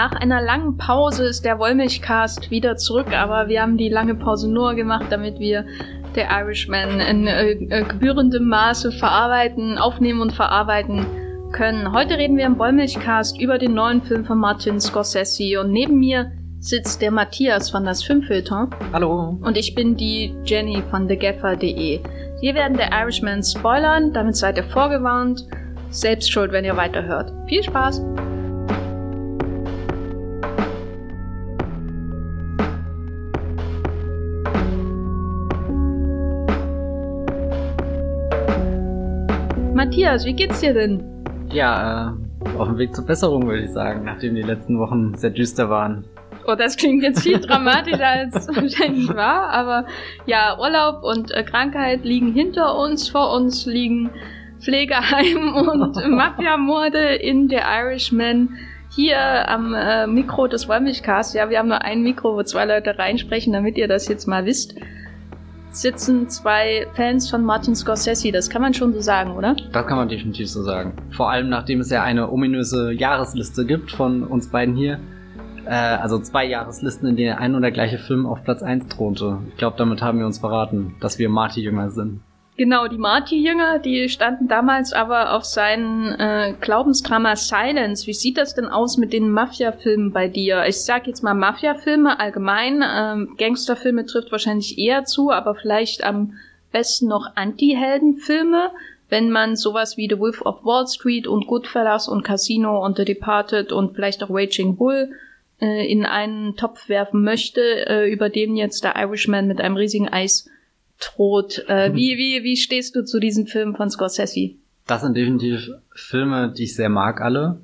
Nach einer langen Pause ist der Wollmilchcast wieder zurück, aber wir haben die lange Pause nur gemacht, damit wir der Irishman in äh, äh, gebührendem Maße verarbeiten, aufnehmen und verarbeiten können. Heute reden wir im Wollmilchcast über den neuen Film von Martin Scorsese und neben mir sitzt der Matthias von das Filmfilter. Hallo. Und ich bin die Jenny von thegaffer.de. Wir werden der Irishman spoilern, damit seid ihr vorgewarnt. Selbst schuld, wenn ihr weiterhört. Viel Spaß! Matthias, wie geht's dir denn? Ja, äh, auf dem Weg zur Besserung, würde ich sagen, nachdem die letzten Wochen sehr düster waren. Oh, das klingt jetzt viel dramatischer als wahrscheinlich war, aber ja, Urlaub und äh, Krankheit liegen hinter uns, vor uns liegen Pflegeheim und Mafiamorde in The Irishman. Hier am äh, Mikro des Wollmilchcasts, ja, wir haben nur ein Mikro, wo zwei Leute reinsprechen, damit ihr das jetzt mal wisst sitzen zwei Fans von Martin Scorsese. Das kann man schon so sagen, oder? Das kann man definitiv so sagen. Vor allem nachdem es ja eine ominöse Jahresliste gibt von uns beiden hier. Äh, also zwei Jahreslisten, in denen ein und der gleiche Film auf Platz 1 thronte. Ich glaube, damit haben wir uns verraten, dass wir Marty-Jünger sind. Genau, die Marty-Jünger, die standen damals aber auf seinen äh, Glaubensdrama Silence. Wie sieht das denn aus mit den Mafia-Filmen bei dir? Ich sag jetzt mal Mafia-Filme allgemein. Ähm, Gangsterfilme trifft wahrscheinlich eher zu, aber vielleicht am besten noch Anti-Helden-Filme. Wenn man sowas wie The Wolf of Wall Street und Goodfellas und Casino und The Departed und vielleicht auch Raging Bull äh, in einen Topf werfen möchte, äh, über den jetzt der Irishman mit einem riesigen Eis droht. Äh, wie, wie, wie stehst du zu diesen Filmen von Scorsese? Das sind definitiv Filme, die ich sehr mag, alle.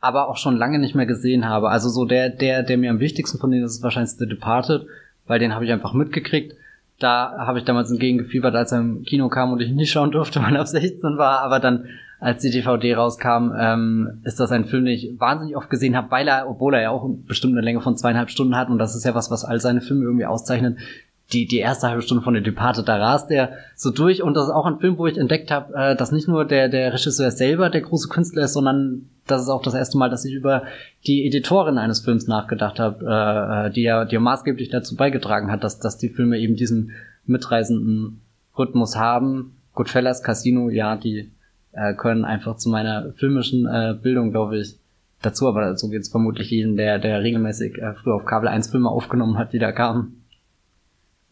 Aber auch schon lange nicht mehr gesehen habe. Also so der, der, der mir am wichtigsten von denen ist, ist wahrscheinlich The Departed, weil den habe ich einfach mitgekriegt. Da habe ich damals entgegengefiebert, als er im Kino kam und ich nicht schauen durfte, weil er auf 16 war. Aber dann, als die DVD rauskam, ähm, ist das ein Film, den ich wahnsinnig oft gesehen habe, weil er, obwohl er ja auch bestimmt eine Länge von zweieinhalb Stunden hat, und das ist ja was, was all seine Filme irgendwie auszeichnet, die, die erste halbe Stunde von der Departed, da rast er so durch und das ist auch ein Film, wo ich entdeckt habe, äh, dass nicht nur der, der Regisseur selber der große Künstler ist, sondern das ist auch das erste Mal, dass ich über die Editorin eines Films nachgedacht habe, äh, äh, die ja, die ja maßgeblich dazu beigetragen hat, dass, dass die Filme eben diesen mitreisenden Rhythmus haben. Goodfellas, Casino, ja, die äh, können einfach zu meiner filmischen äh, Bildung, glaube ich, dazu, aber so geht es vermutlich jeden, der, der regelmäßig äh, früher auf Kabel 1 Filme aufgenommen hat, die da kamen.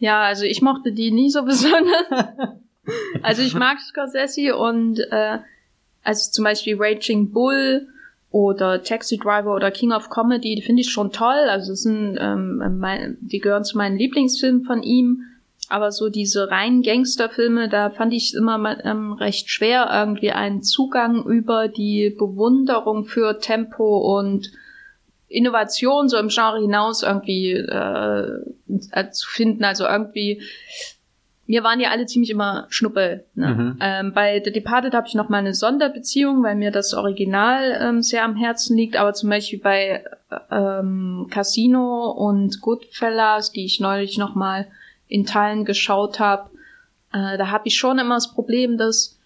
Ja, also ich mochte die nie so besonders. also ich mag Scorsese und äh, also zum Beispiel Raging Bull oder Taxi Driver oder King of Comedy, die finde ich schon toll. Also das sind, ähm, mein, die gehören zu meinen Lieblingsfilmen von ihm. Aber so diese reinen Gangsterfilme, da fand ich immer ähm, recht schwer, irgendwie einen Zugang über die Bewunderung für Tempo und Innovation so im Genre hinaus irgendwie äh, äh, zu finden. Also irgendwie, wir waren ja alle ziemlich immer Schnuppel. Ne? Mhm. Ähm, bei The Departed habe ich noch mal eine Sonderbeziehung, weil mir das Original ähm, sehr am Herzen liegt. Aber zum Beispiel bei ähm, Casino und Goodfellas, die ich neulich noch mal in Teilen geschaut habe, äh, da habe ich schon immer das Problem, dass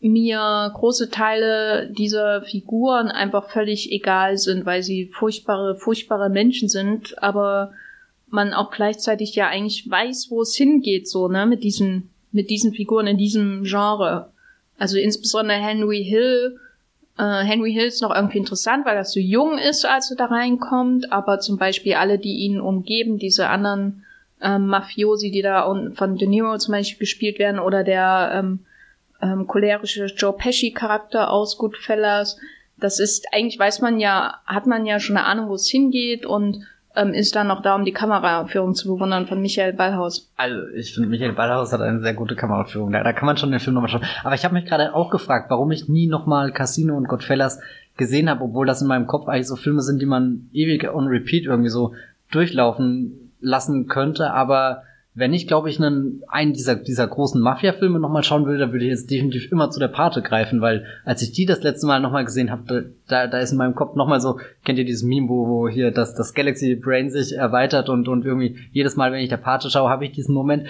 mir große Teile dieser Figuren einfach völlig egal sind, weil sie furchtbare, furchtbare Menschen sind, aber man auch gleichzeitig ja eigentlich weiß, wo es hingeht, so, ne, mit diesen, mit diesen Figuren in diesem Genre. Also insbesondere Henry Hill, äh, Henry Hill ist noch irgendwie interessant, weil er so jung ist, als er da reinkommt, aber zum Beispiel alle, die ihn umgeben, diese anderen ähm, Mafiosi, die da von De Niro zum Beispiel gespielt werden, oder der ähm, ähm, cholerische Joe Pesci-Charakter aus Goodfellas. Das ist, eigentlich weiß man ja, hat man ja schon eine Ahnung, wo es hingeht und ähm, ist dann noch da, um die Kameraführung zu bewundern von Michael Ballhaus. Also, ich finde, Michael Ballhaus hat eine sehr gute Kameraführung. Da, da kann man schon den Film nochmal schauen. Aber ich habe mich gerade auch gefragt, warum ich nie nochmal Casino und Goodfellas gesehen habe, obwohl das in meinem Kopf eigentlich so Filme sind, die man ewig on repeat irgendwie so durchlaufen lassen könnte, aber wenn ich, glaube ich, einen, einen dieser, dieser großen Mafia-Filme nochmal schauen würde, dann würde ich jetzt definitiv immer zu der Pate greifen, weil als ich die das letzte Mal nochmal gesehen habe, da, da ist in meinem Kopf nochmal so, kennt ihr dieses Meme, wo, wo hier das, das Galaxy Brain sich erweitert und, und irgendwie jedes Mal, wenn ich der Pate schaue, habe ich diesen Moment.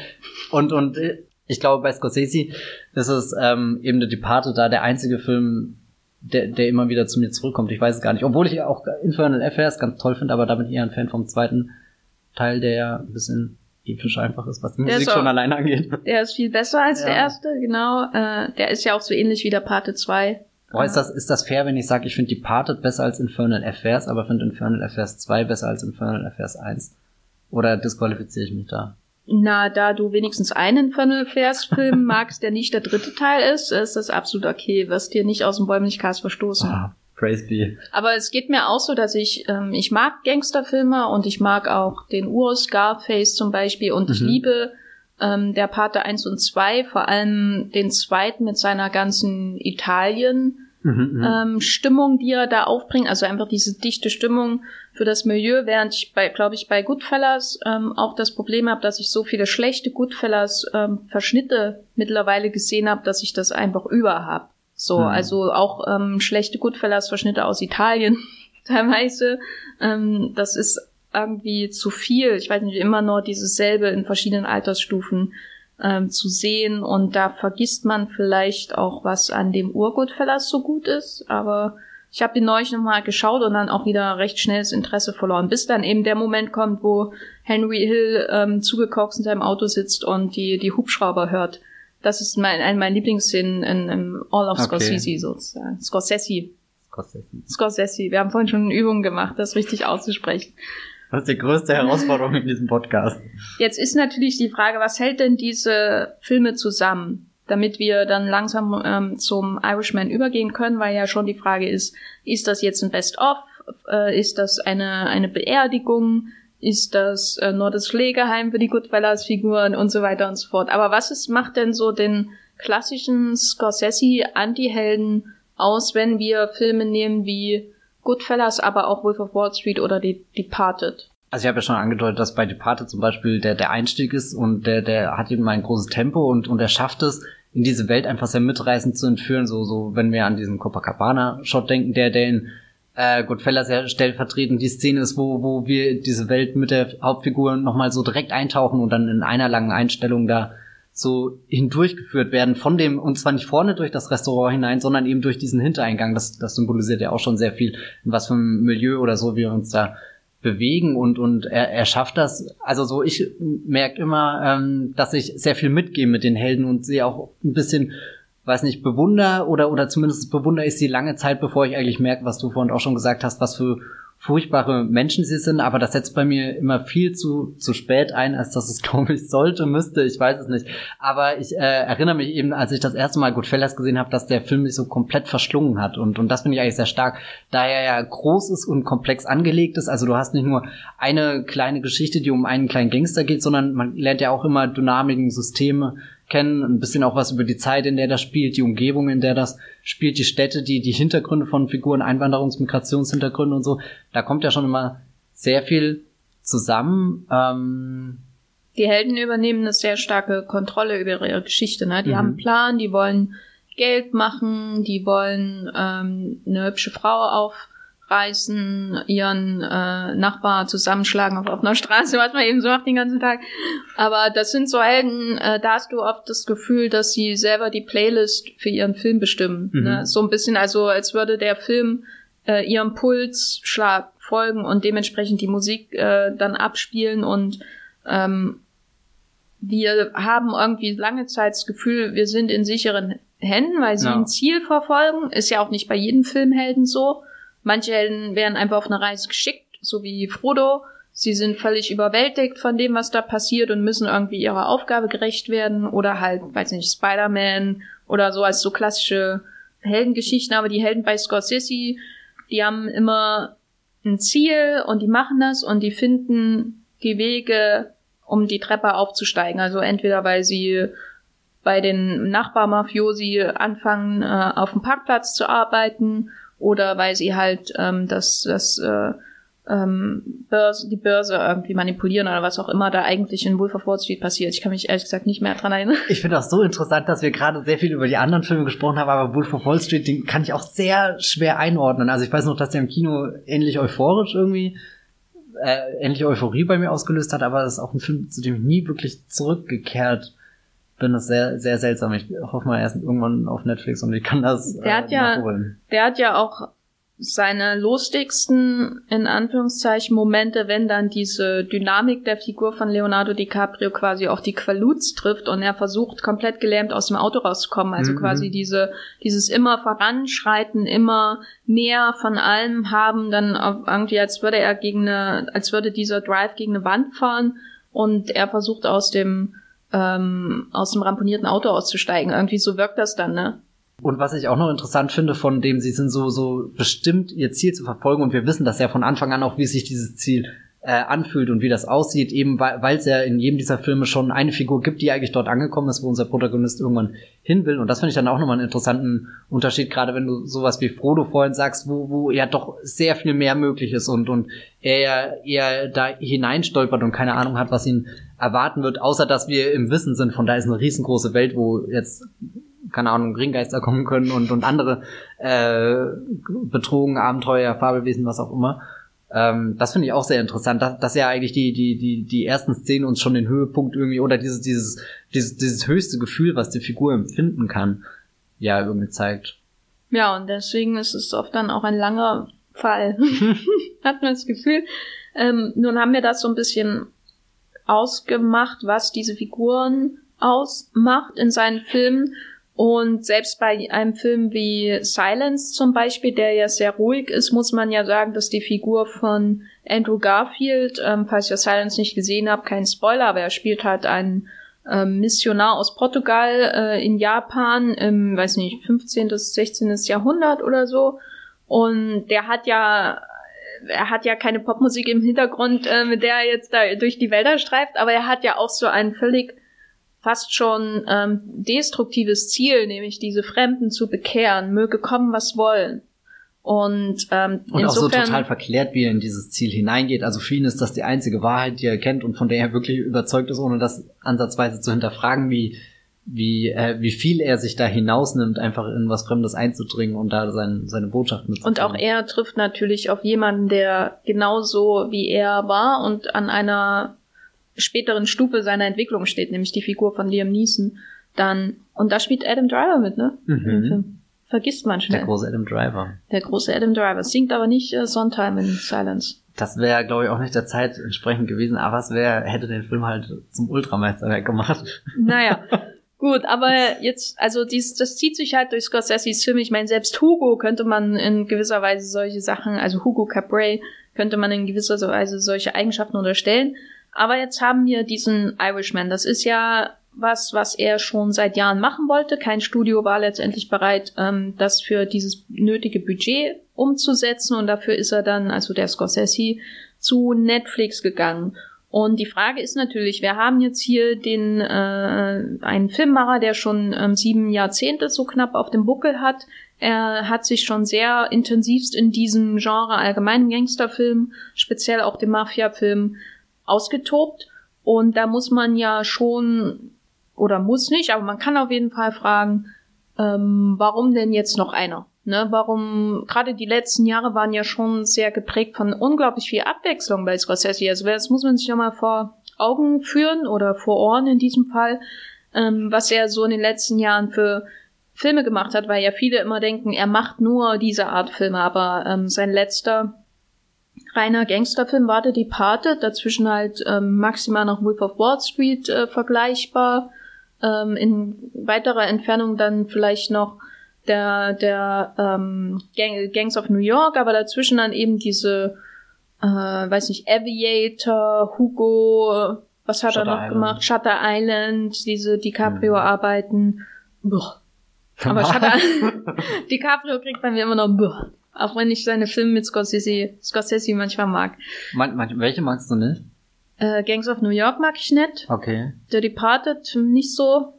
Und, und äh, ich glaube, bei Scorsese ist es ähm, eben der Departe da der einzige Film, der, der immer wieder zu mir zurückkommt. Ich weiß es gar nicht. Obwohl ich auch Infernal Affairs ganz toll finde, aber damit eher ein Fan vom zweiten Teil, der ja ein bisschen episch einfach ist, was die Der Musik auch- schon alleine angeht. Der ist viel besser als Ja. der erste, genau. Äh, der ist ja auch so ähnlich wie der Pate 2. Boah, ist das, ist das fair, wenn ich sage, ich finde Departed besser als Infernal Affairs, aber finde Infernal Affairs 2 besser als Infernal Affairs 1? Oder disqualifiziere ich mich da? Na, da du wenigstens einen Infernal Affairs Film magst, der nicht der dritte Teil ist, ist das absolut okay. Wirst dir nicht aus dem Bäumlichkast verstoßen. Ah, praise be. Aber es geht mir auch so, dass ich, ähm, ich mag Gangsterfilme und ich mag auch den Ur Scarface zum Beispiel und ich Mhm. liebe ähm, der Pate 1 und 2, vor allem den zweiten mit seiner ganzen Italien Mhm, mhm. ähm, Stimmung, die er da aufbringt, also einfach diese dichte Stimmung für das Milieu, während ich bei, glaube ich, bei Goodfellas ähm, auch das Problem habe, dass ich so viele schlechte Goodfellas ähm, Verschnitte mittlerweile gesehen habe, dass ich das einfach über habe. So, Hm. also auch ähm, schlechte Goodfellas Verschnitte aus Italien teilweise. Ähm, das ist irgendwie zu viel. Ich weiß nicht, immer nur dieses selbe in verschiedenen Altersstufen ähm, zu sehen und da vergisst man vielleicht auch, was an dem Urgutfellas so gut ist, aber ich habe den neulich nochmal geschaut und dann auch wieder recht schnell das Interesse verloren, bis dann eben der Moment kommt, wo Henry Hill ähm, zugekocht in seinem Auto sitzt und die, die Hubschrauber hört. Das ist mein, eine meiner Lieblingsszenen in, in All of Okay. Scorsese sozusagen. Scorsese. Scorsese. Scorsese. Wir haben vorhin schon Übungen gemacht, das richtig auszusprechen. Das ist die größte Herausforderung in diesem Podcast. Jetzt ist natürlich die Frage, was hält denn diese Filme zusammen, damit wir dann langsam ähm, zum Irishman übergehen können, weil ja schon die Frage ist, ist das jetzt ein Best-of, äh, ist das eine, eine Beerdigung, ist das äh, nur das Pflegeheim für die Goodfellas-Figuren und so weiter und so fort. Aber was ist, macht denn so den klassischen Scorsese-Anti-Helden aus, wenn wir Filme nehmen wie Goodfellas, aber auch Wolf of Wall Street oder die Departed? Also ich habe ja schon angedeutet, dass bei Departed zum Beispiel der, der Einstieg ist und der, der hat eben ein großes Tempo und, und er schafft es, in diese Welt einfach sehr mitreißend zu entführen. So, so wenn wir an diesen Copacabana-Shot denken, der, der in äh, Goodfellas ja stellvertretend die Szene ist, wo, wo wir diese Welt mit der Hauptfigur nochmal so direkt eintauchen und dann in einer langen Einstellung da so hindurchgeführt werden von dem, und zwar nicht vorne durch das Restaurant hinein, sondern eben durch diesen Hintereingang. Das, das symbolisiert ja auch schon sehr viel, in was für einem Milieu oder so wir uns da bewegen und und er, er schafft das. Also so ich merke immer, ähm, dass ich sehr viel mitgehe mit den Helden und sie auch ein bisschen, weiß nicht, bewunder oder oder zumindest bewundere ich sie lange Zeit, bevor ich eigentlich merke, was du vorhin auch schon gesagt hast, was für furchtbare Menschen sie sind, aber das setzt bei mir immer viel zu, zu spät ein, als dass es, glaube ich, sollte, müsste, ich weiß es nicht. Aber ich äh, erinnere mich eben, als ich das erste Mal Goodfellas gesehen habe, dass der Film mich so komplett verschlungen hat. Und, und das finde ich eigentlich sehr stark, da er ja groß ist und komplex angelegt ist, also du hast nicht nur eine kleine Geschichte, die um einen kleinen Gangster geht, sondern man lernt ja auch immer Dynamiken, Systeme kennen, ein bisschen auch was über die Zeit, in der das spielt, die Umgebung, in der das spielt, die Städte, die, die Hintergründe von Figuren, Einwanderungs-, Migrationshintergründe und so. Da kommt ja schon immer sehr viel zusammen. Ähm, die Helden übernehmen eine sehr starke Kontrolle über ihre Geschichte. Ne? Die Mhm. haben einen Plan, die wollen Geld machen, die wollen ähm, eine hübsche Frau aufreißen, ihren äh, Nachbar zusammenschlagen auf offener Straße, was man eben so macht den ganzen Tag. Aber das sind so Helden, äh, da hast du oft das Gefühl, dass sie selber die Playlist für ihren Film bestimmen. Mhm. Ne? So ein bisschen, also als würde der Film äh, ihrem Pulsschlag folgen und dementsprechend die Musik äh, dann abspielen und ähm, wir haben irgendwie lange Zeit das Gefühl, wir sind in sicheren Händen, weil sie Ja. ein Ziel verfolgen. Ist ja auch nicht bei jedem Filmhelden so. Manche Helden werden einfach auf eine Reise geschickt, so wie Frodo. Sie sind völlig überwältigt von dem, was da passiert und müssen irgendwie ihrer Aufgabe gerecht werden. Oder halt, weiß nicht, Spider-Man oder so als so klassische Heldengeschichten. Aber die Helden bei Scorsese, die haben immer ein Ziel und die machen das und die finden die Wege, um die Treppe aufzusteigen. Also entweder weil sie bei den Nachbarmafiosi anfangen, äh, auf dem Parkplatz zu arbeiten oder weil sie halt ähm, das, das äh, ähm, Börse, die Börse irgendwie manipulieren oder was auch immer da eigentlich in Wolf of Wall Street passiert. Ich kann mich ehrlich gesagt nicht mehr dran erinnern. ich finde das so interessant, dass wir gerade sehr viel über die anderen Filme gesprochen haben, aber Wolf of Wall Street, den kann ich auch sehr schwer einordnen. Also ich weiß noch, dass der im Kino ähnlich euphorisch irgendwie äh, ähnliche Euphorie bei mir ausgelöst hat, aber das ist auch ein Film, zu dem ich nie wirklich zurückgekehrt finde das sehr, sehr seltsam. Ich hoffe mal erst irgendwann auf Netflix und ich kann das der hat äh, ja, Der hat ja auch seine lustigsten, in Anführungszeichen, Momente, wenn dann diese Dynamik der Figur von Leonardo DiCaprio quasi auf die Qualuz trifft und er versucht, komplett gelähmt aus dem Auto rauszukommen. Also mhm. quasi diese, dieses immer voranschreiten, immer mehr von allem haben, dann irgendwie, als würde er gegen eine, als würde dieser Drive gegen eine Wand fahren und er versucht aus dem, ähm, aus dem ramponierten Auto auszusteigen. Irgendwie so wirkt das dann, ne? Und was ich auch noch interessant finde, von dem sie sind so, so bestimmt, ihr Ziel zu verfolgen und wir wissen das ja von Anfang an auch, wie sich dieses Ziel äh, anfühlt und wie das aussieht, eben weil es ja in jedem dieser Filme schon eine Figur gibt, die eigentlich dort angekommen ist, wo unser Protagonist irgendwann hin will. Und das finde ich dann auch nochmal einen interessanten Unterschied, gerade wenn du sowas wie Frodo vorhin sagst, wo, wo ja doch sehr viel mehr möglich ist und, und er ja eher da hineinstolpert und keine Ahnung hat, was ihn erwarten wird, außer dass wir im Wissen sind, von da ist eine riesengroße Welt, wo jetzt keine Ahnung, Ringgeister kommen können und, und andere äh, Betrogen, Abenteuer, Fabelwesen, was auch immer. Ähm, das finde ich auch sehr interessant, dass, dass ja eigentlich die, die, die, die ersten Szenen uns schon den Höhepunkt irgendwie oder dieses, dieses, dieses, dieses höchste Gefühl, was die Figur empfinden kann, ja, irgendwie zeigt. Ja, und deswegen ist es oft dann auch ein langer Fall. Hat man das Gefühl. Ähm, nun haben wir das so ein bisschen ausgemacht, was diese Figuren ausmacht in seinen Filmen. Und selbst bei einem Film wie Silence zum Beispiel, der ja sehr ruhig ist, muss man ja sagen, dass die Figur von Andrew Garfield, ähm, falls ihr Silence nicht gesehen habt, kein Spoiler, aber er spielt halt einen ähm, Missionar aus Portugal äh, in Japan im, weiß nicht, 15. bis 16. Jahrhundert oder so. Und der hat ja er hat ja keine Popmusik im Hintergrund, äh, mit der er jetzt da durch die Wälder streift, aber er hat ja auch so einen völlig fast schon ähm, destruktives Ziel, nämlich diese Fremden zu bekehren, möge kommen, was wollen. Und, ähm, und auch so total verklärt, wie er in dieses Ziel hineingeht. Also für ihn ist das die einzige Wahrheit, die er kennt und von der er wirklich überzeugt ist, ohne das ansatzweise zu hinterfragen, wie wie äh, wie viel er sich da hinausnimmt, einfach in was Fremdes einzudringen und da sein, seine Botschaft mitzuteilen. Und auch er trifft natürlich auf jemanden, der genauso wie er war und an einer späteren Stufe seiner Entwicklung steht, nämlich die Figur von Liam Neeson, dann, und da spielt Adam Driver mit, ne? Mhm. Vergisst man schnell. Der große Adam Driver. Der große Adam Driver. Singt aber nicht äh, Sondheim in Silence. Das wäre, glaube ich, auch nicht der Zeit entsprechend gewesen, aber es wäre, hätte den Film halt zum Ultrameisterwerk gemacht. Naja. Gut, aber jetzt, also dies, das zieht sich halt durch Scorsese's Film. Ich meine, selbst Hugo könnte man in gewisser Weise solche Sachen, also Hugo Cabret könnte man in gewisser Weise solche Eigenschaften unterstellen. Aber jetzt haben wir diesen Irishman. Das ist ja was, was er schon seit Jahren machen wollte. Kein Studio war letztendlich bereit, ähm, das für dieses nötige Budget umzusetzen. Und dafür ist er dann, also der Scorsese, zu Netflix gegangen. Und die Frage ist natürlich, wir haben jetzt hier den äh, einen Filmmacher, der schon ähm, sieben Jahrzehnte so knapp auf dem Buckel hat. Er hat sich schon sehr intensivst in diesem Genre allgemeinen Gangsterfilm, speziell auch dem Mafia-Film, ausgetobt. Und da muss man ja schon, oder muss nicht, aber man kann auf jeden Fall fragen, ähm, warum denn jetzt noch einer? Ne, warum, gerade die letzten Jahre waren ja schon sehr geprägt von unglaublich viel Abwechslung bei Scorsese. Also das muss man sich nochmal vor Augen führen oder vor Ohren in diesem Fall, ähm, was er so in den letzten Jahren für Filme gemacht hat, weil ja viele immer denken, er macht nur diese Art Filme, aber ähm, sein letzter reiner Gangsterfilm war The Departed, dazwischen halt ähm, maximal noch Wolf of Wall Street äh, vergleichbar, ähm, in weiterer Entfernung dann vielleicht noch der, der ähm, Gang, Gangs of New York, aber dazwischen dann eben diese, äh, weiß nicht, Aviator, Hugo, was hat Shutter er noch Island. gemacht? Shutter Island, diese DiCaprio-Arbeiten. Mhm. Aber Shutter DiCaprio kriegt bei mir immer noch Buh. Auch wenn ich seine Filme mit Scorsese, Scorsese manchmal mag. Man, man, welche magst du nicht? Äh, Gangs of New York mag ich nicht. Okay. The Departed nicht so.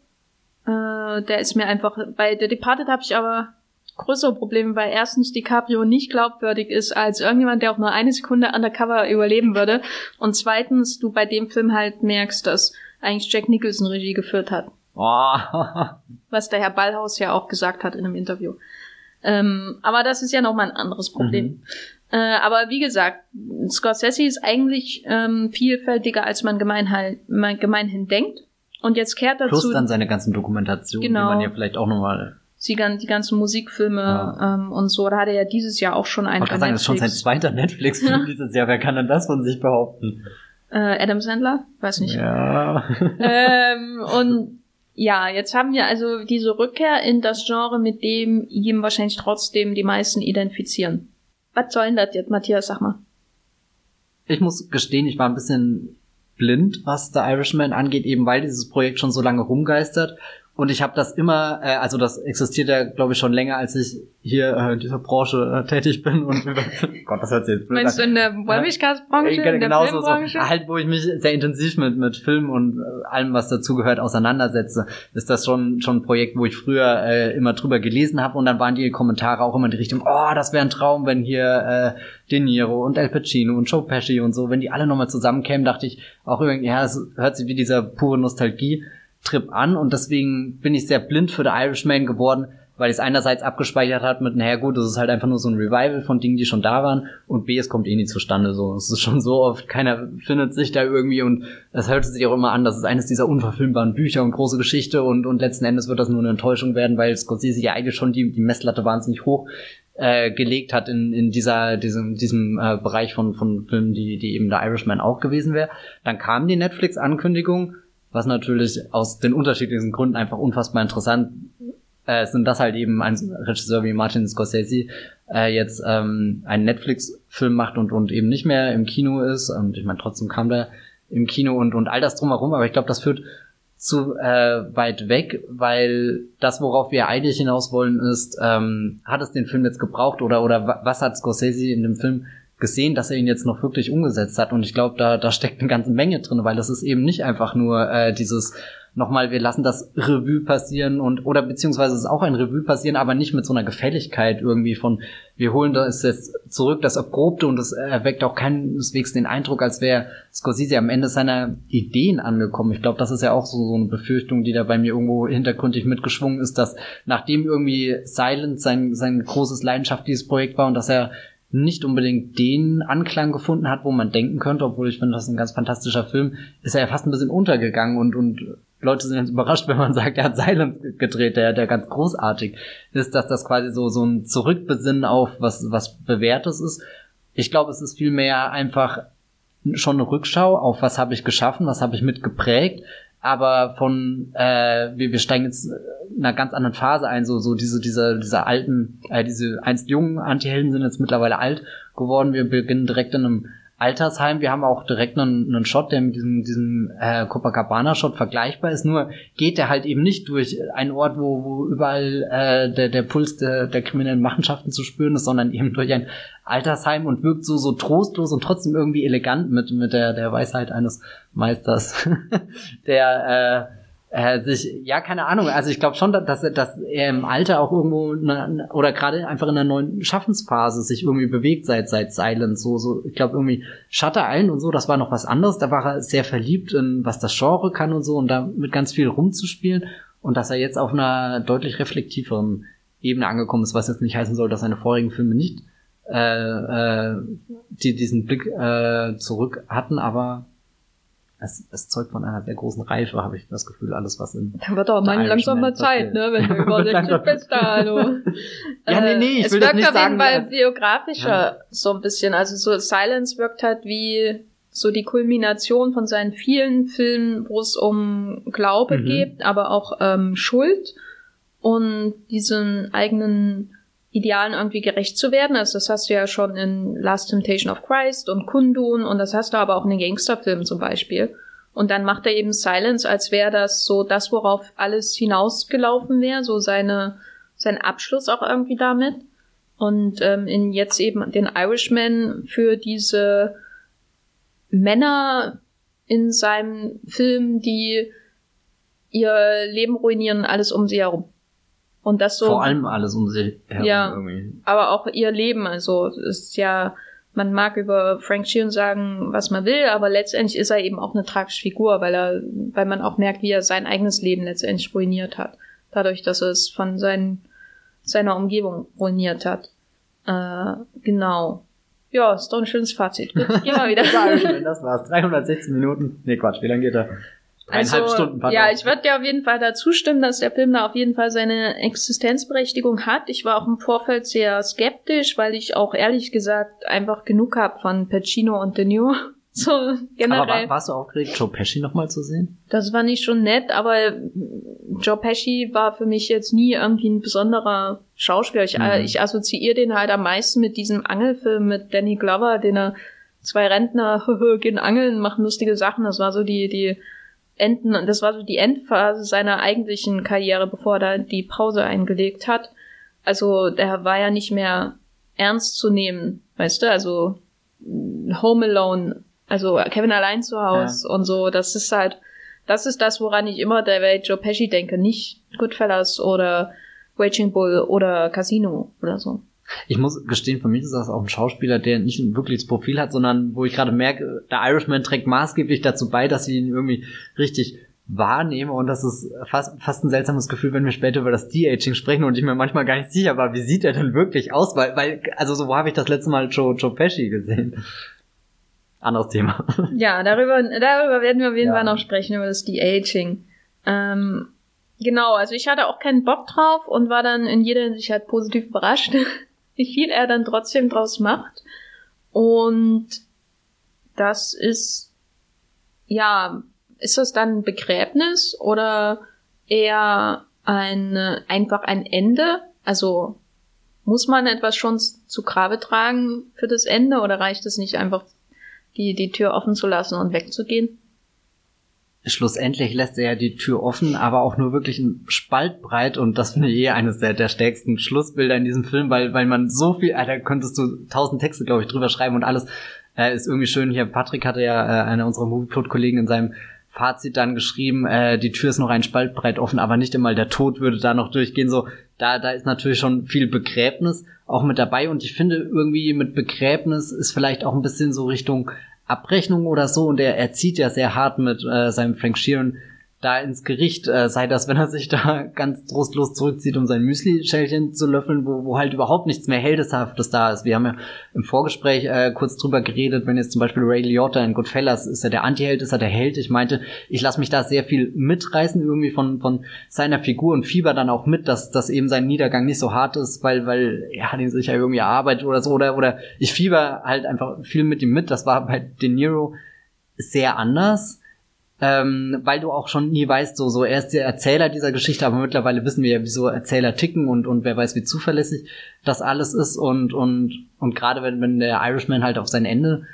Äh, der ist mir einfach. Bei The Departed habe ich aber größere Probleme, weil erstens DiCaprio nicht glaubwürdig ist als irgendjemand, der auch nur eine Sekunde undercover überleben würde. Und zweitens, du bei dem Film halt merkst, dass eigentlich Jack Nicholson Regie geführt hat. Oh. Was der Herr Ballhaus ja auch gesagt hat in einem Interview. Ähm, aber das ist ja nochmal ein anderes Problem. Mhm. Äh, aber wie gesagt, Scorsese ist eigentlich ähm, vielfältiger, als man gemeinhin, gemeinhin denkt. Und jetzt kehrt dazu. Plus dann seine ganzen Dokumentationen, Genau. die man ja vielleicht auch nochmal. die, die ganzen Musikfilme Ja. ähm, und so. Da hat er ja dieses Jahr auch schon Ich einen wollte gerade sagen, das ist schon sein zweiter Netflix-Film dieses Jahr. Wer kann denn das von sich behaupten? äh, Adam Sandler? Weiß nicht. Ja. ähm, und ja, jetzt haben wir also diese Rückkehr in das Genre, mit dem ihm wahrscheinlich trotzdem die meisten identifizieren. Was soll denn das jetzt, Matthias, sag mal? Ich muss gestehen, ich war ein bisschen blind, was The Irishman angeht, eben weil dieses Projekt schon so lange rumgeistert. Und ich habe das immer, äh, also das existiert ja, glaube ich, schon länger, als ich hier äh, in dieser Branche äh, tätig bin. Und über, Gott, das hört sich jetzt blöd Meinst du in der Wollmilchgastbranche, Äh, genau so, so. Halt, wo ich mich sehr intensiv mit, mit Film und äh, allem, was dazugehört, auseinandersetze, ist das schon, schon ein Projekt, wo ich früher äh, immer drüber gelesen habe und dann waren die Kommentare auch immer in die Richtung, oh, das wäre ein Traum, wenn hier äh, De Niro und Al Pacino und Joe Pesci und so, wenn die alle nochmal zusammenkämen, dachte ich auch irgendwie, ja, es hört sich wie dieser pure Nostalgie-Trip an und deswegen bin ich sehr blind für The Irishman geworden, weil es einerseits abgespeichert hat mit, naja gut, das ist halt einfach nur so ein Revival von Dingen, die schon da waren und B, es kommt eh nie zustande, so. Es ist schon so oft, keiner findet sich da irgendwie und es hört sich auch immer an, das ist eines dieser unverfilmbaren Bücher und große Geschichte und, und letzten Endes wird das nur eine Enttäuschung werden, weil Scorsese ja eigentlich schon die, die Messlatte wahnsinnig hoch äh, gelegt hat in, in dieser, diesem, diesem äh, Bereich von, von Filmen, die, die eben der Irishman auch gewesen wäre. Dann kam die Netflix-Ankündigung, was natürlich aus den unterschiedlichsten Gründen einfach unfassbar interessant äh, sind, dass halt eben ein Regisseur wie Martin Scorsese äh, jetzt ähm, einen Netflix-Film macht und, und eben nicht mehr im Kino ist. Und ich meine, trotzdem kam der im Kino und, und all das drumherum, aber ich glaube, das führt zu äh, weit weg, weil das, worauf wir eigentlich hinaus wollen, ist, ähm, hat es den Film jetzt gebraucht oder oder wa- was hat Scorsese in dem Film gesehen, dass er ihn jetzt noch wirklich umgesetzt hat? Und ich glaube, da da steckt eine ganze Menge drin, weil das ist eben nicht einfach nur äh, dieses nochmal, wir lassen das Revue passieren und oder beziehungsweise es ist auch ein Revue passieren, aber nicht mit so einer Gefälligkeit irgendwie von, wir holen das jetzt zurück, das Erprobte und es erweckt auch keineswegs den Eindruck, als wäre Scorsese am Ende seiner Ideen angekommen. Ich glaube, das ist ja auch so, so eine Befürchtung, die da bei mir irgendwo hintergründig mitgeschwungen ist, dass nachdem irgendwie Silence sein, sein großes leidenschaftliches Projekt war und dass er nicht unbedingt den Anklang gefunden hat, wo man denken könnte, obwohl ich finde, das ist ein ganz fantastischer Film, ist er ja fast ein bisschen untergegangen und, und Leute sind jetzt überrascht, wenn man sagt, er hat Silence gedreht, der, der ganz großartig ist, dass das quasi so, so ein Zurückbesinnen auf was, was Bewährtes ist. Ich glaube, es ist vielmehr einfach schon eine Rückschau auf was habe ich geschaffen, was habe ich mitgeprägt, aber von äh, wir, wir steigen jetzt in einer ganz anderen Phase ein, so so diese diese diese alten, äh, diese einst jungen Antihelden sind jetzt mittlerweile alt geworden. Wir beginnen direkt in einem Altersheim. Wir haben auch direkt einen, einen Shot, der mit diesem, diesem äh, Copacabana-Shot vergleichbar ist. Nur geht der halt eben nicht durch einen Ort, wo, wo überall äh, der, der Puls der, der kriminellen Machenschaften zu spüren ist, sondern eben durch ein Altersheim und wirkt so, so trostlos und trotzdem irgendwie elegant mit, mit der, der Weisheit eines Meisters, der äh, äh, sich, ja, keine Ahnung, also ich glaube schon, dass, er- dass er im Alter auch irgendwo eine, oder gerade einfach in einer neuen Schaffensphase sich irgendwie bewegt seit seit Silence. So, so, ich glaube irgendwie Shutter Island und so, das war noch was anderes. Da war er sehr verliebt in was das Genre kann und so und da mit ganz viel rumzuspielen. Und dass er jetzt auf einer deutlich reflektiveren Ebene angekommen ist, was jetzt nicht heißen soll, dass seine vorigen Filme nicht äh, äh, die diesen Blick äh, zurück hatten, aber es, es zeugt von einer sehr großen Reife, habe ich das Gefühl, alles, was in. Da wird auch mal langsam mal Zeit, ne, wenn du über 60 Langsam. bist da, hallo. Ja, nee, nee, ich es will das wirkt nicht auf jeden sagen, Fall biografischer, Ja. so ein bisschen. Also so Silence wirkt halt wie so die Kulmination von seinen vielen Filmen, wo es um Glaube Mhm. geht, aber auch ähm, Schuld und diesen eigenen Idealen irgendwie gerecht zu werden. Also das hast du ja schon in Last Temptation of Christ und Kundun und das hast du aber auch in den Gangsterfilmen zum Beispiel. Und dann macht er eben Silence, als wäre das so das, worauf alles hinausgelaufen wäre, so seine, sein Abschluss auch irgendwie damit. Und ähm, in jetzt eben den Irishman für diese Männer in seinem Film, die ihr Leben ruinieren, alles um sie herum. Und das so Vor allem alles um sich herum Ja. irgendwie. aber auch ihr Leben. Also ist ja, man mag über Frank Sheeran sagen, was man will, aber letztendlich ist er eben auch eine tragische Figur, weil er, weil man auch merkt, wie er sein eigenes Leben letztendlich ruiniert hat. Dadurch, dass er es von seinen, seiner Umgebung ruiniert hat. Äh, genau. Ja, ist doch ein schönes Fazit. Gut, geh mal wieder. Das war's. 316 Minuten. Nee, Quatsch, wie lange geht er? Dreieinhalb also, Stunden. pardon. Ja, ich würde dir auf jeden Fall dazu stimmen, dass der Film da auf jeden Fall seine Existenzberechtigung hat. Ich war auch im Vorfeld sehr skeptisch, weil ich auch ehrlich gesagt einfach genug hab von Pacino und De Niro. So generell. Aber war, warst du aufgeregt, Joe Pesci nochmal zu sehen? Das war nicht schon nett, aber Joe Pesci war für mich jetzt nie irgendwie ein besonderer Schauspieler. Ich, äh, Mhm. ich assoziiere den halt am meisten mit diesem Angelfilm mit Danny Glover, den er zwei Rentner gehen angeln, machen lustige Sachen. Das war so die, die Enden, das war so die Endphase seiner eigentlichen Karriere, bevor er da die Pause eingelegt hat. Also der war ja nicht mehr ernst zu nehmen, weißt du, also Home Alone, also Kevin allein zu Hause und so, das ist halt, das ist das, woran ich immer der Welt Joe Pesci denke, nicht Goodfellas oder Raging Bull oder Casino oder so. Ich muss gestehen, für mich ist das auch ein Schauspieler, der nicht ein wirkliches Profil hat, sondern wo ich gerade merke, der Irishman trägt maßgeblich dazu bei, dass ich ihn irgendwie richtig wahrnehme und das ist fast, fast ein seltsames Gefühl, wenn wir später über das De-Aging sprechen und ich mir manchmal gar nicht sicher war, wie sieht er denn wirklich aus, weil, weil also so wo habe ich das letzte Mal Joe, Joe Pesci gesehen? Anderes Thema. Ja, darüber, darüber werden wir auf jeden Ja. Fall noch sprechen, über das De-Aging. Ähm, genau, also ich hatte auch keinen Bock drauf und war dann in jeder Hinsicht halt positiv überrascht, wie viel er dann trotzdem draus macht. Und das ist, ja, ist das dann ein Begräbnis oder eher ein, einfach ein Ende? Also muss man etwas schon zu Grabe tragen für das Ende oder reicht es nicht einfach die, die Tür offen zu lassen und wegzugehen. Schlussendlich lässt er ja die Tür offen, aber auch nur wirklich ein Spalt breit und das finde ich eh eines der, der stärksten Schlussbilder in diesem Film, weil, weil man so viel, äh, da könntest du tausend Texte, glaube ich, drüber schreiben und alles äh, ist irgendwie schön. Hier, Patrick hatte ja, äh, einer unserer Movieplot-Kollegen in seinem Fazit dann geschrieben, äh, die Tür ist noch ein Spalt breit offen, aber nicht einmal der Tod würde da noch durchgehen. So, da, da ist natürlich schon viel Begräbnis auch mit dabei und ich finde irgendwie mit Begräbnis ist vielleicht auch ein bisschen so Richtung Abrechnung oder so. Und er, er zieht ja sehr hart mit äh, seinem Frank Sheeran da ins Gericht, äh, sei das, wenn er sich da ganz trostlos zurückzieht, um sein Müsli-Schälchen zu löffeln, wo, wo halt überhaupt nichts mehr Heldeshaftes da ist. Wir haben ja im Vorgespräch äh, kurz drüber geredet, wenn jetzt zum Beispiel Ray Liotta in Goodfellas, ist er der Anti-Held, ist er der Held? Ich meinte, ich lasse mich da sehr viel mitreißen irgendwie von, von seiner Figur und fieber dann auch mit, dass, dass eben sein Niedergang nicht so hart ist, weil, weil er den sich ja irgendwie erarbeitet oder so, oder, oder ich fieber halt einfach viel mit ihm mit. Das war bei De Niro sehr anders ähm, weil du auch schon nie weißt, so, so er ist der Erzähler dieser Geschichte, aber mittlerweile wissen wir ja, wieso Erzähler ticken und, und wer weiß, wie zuverlässig das alles ist und, und, und gerade wenn, wenn der Irishman halt auf sein Ende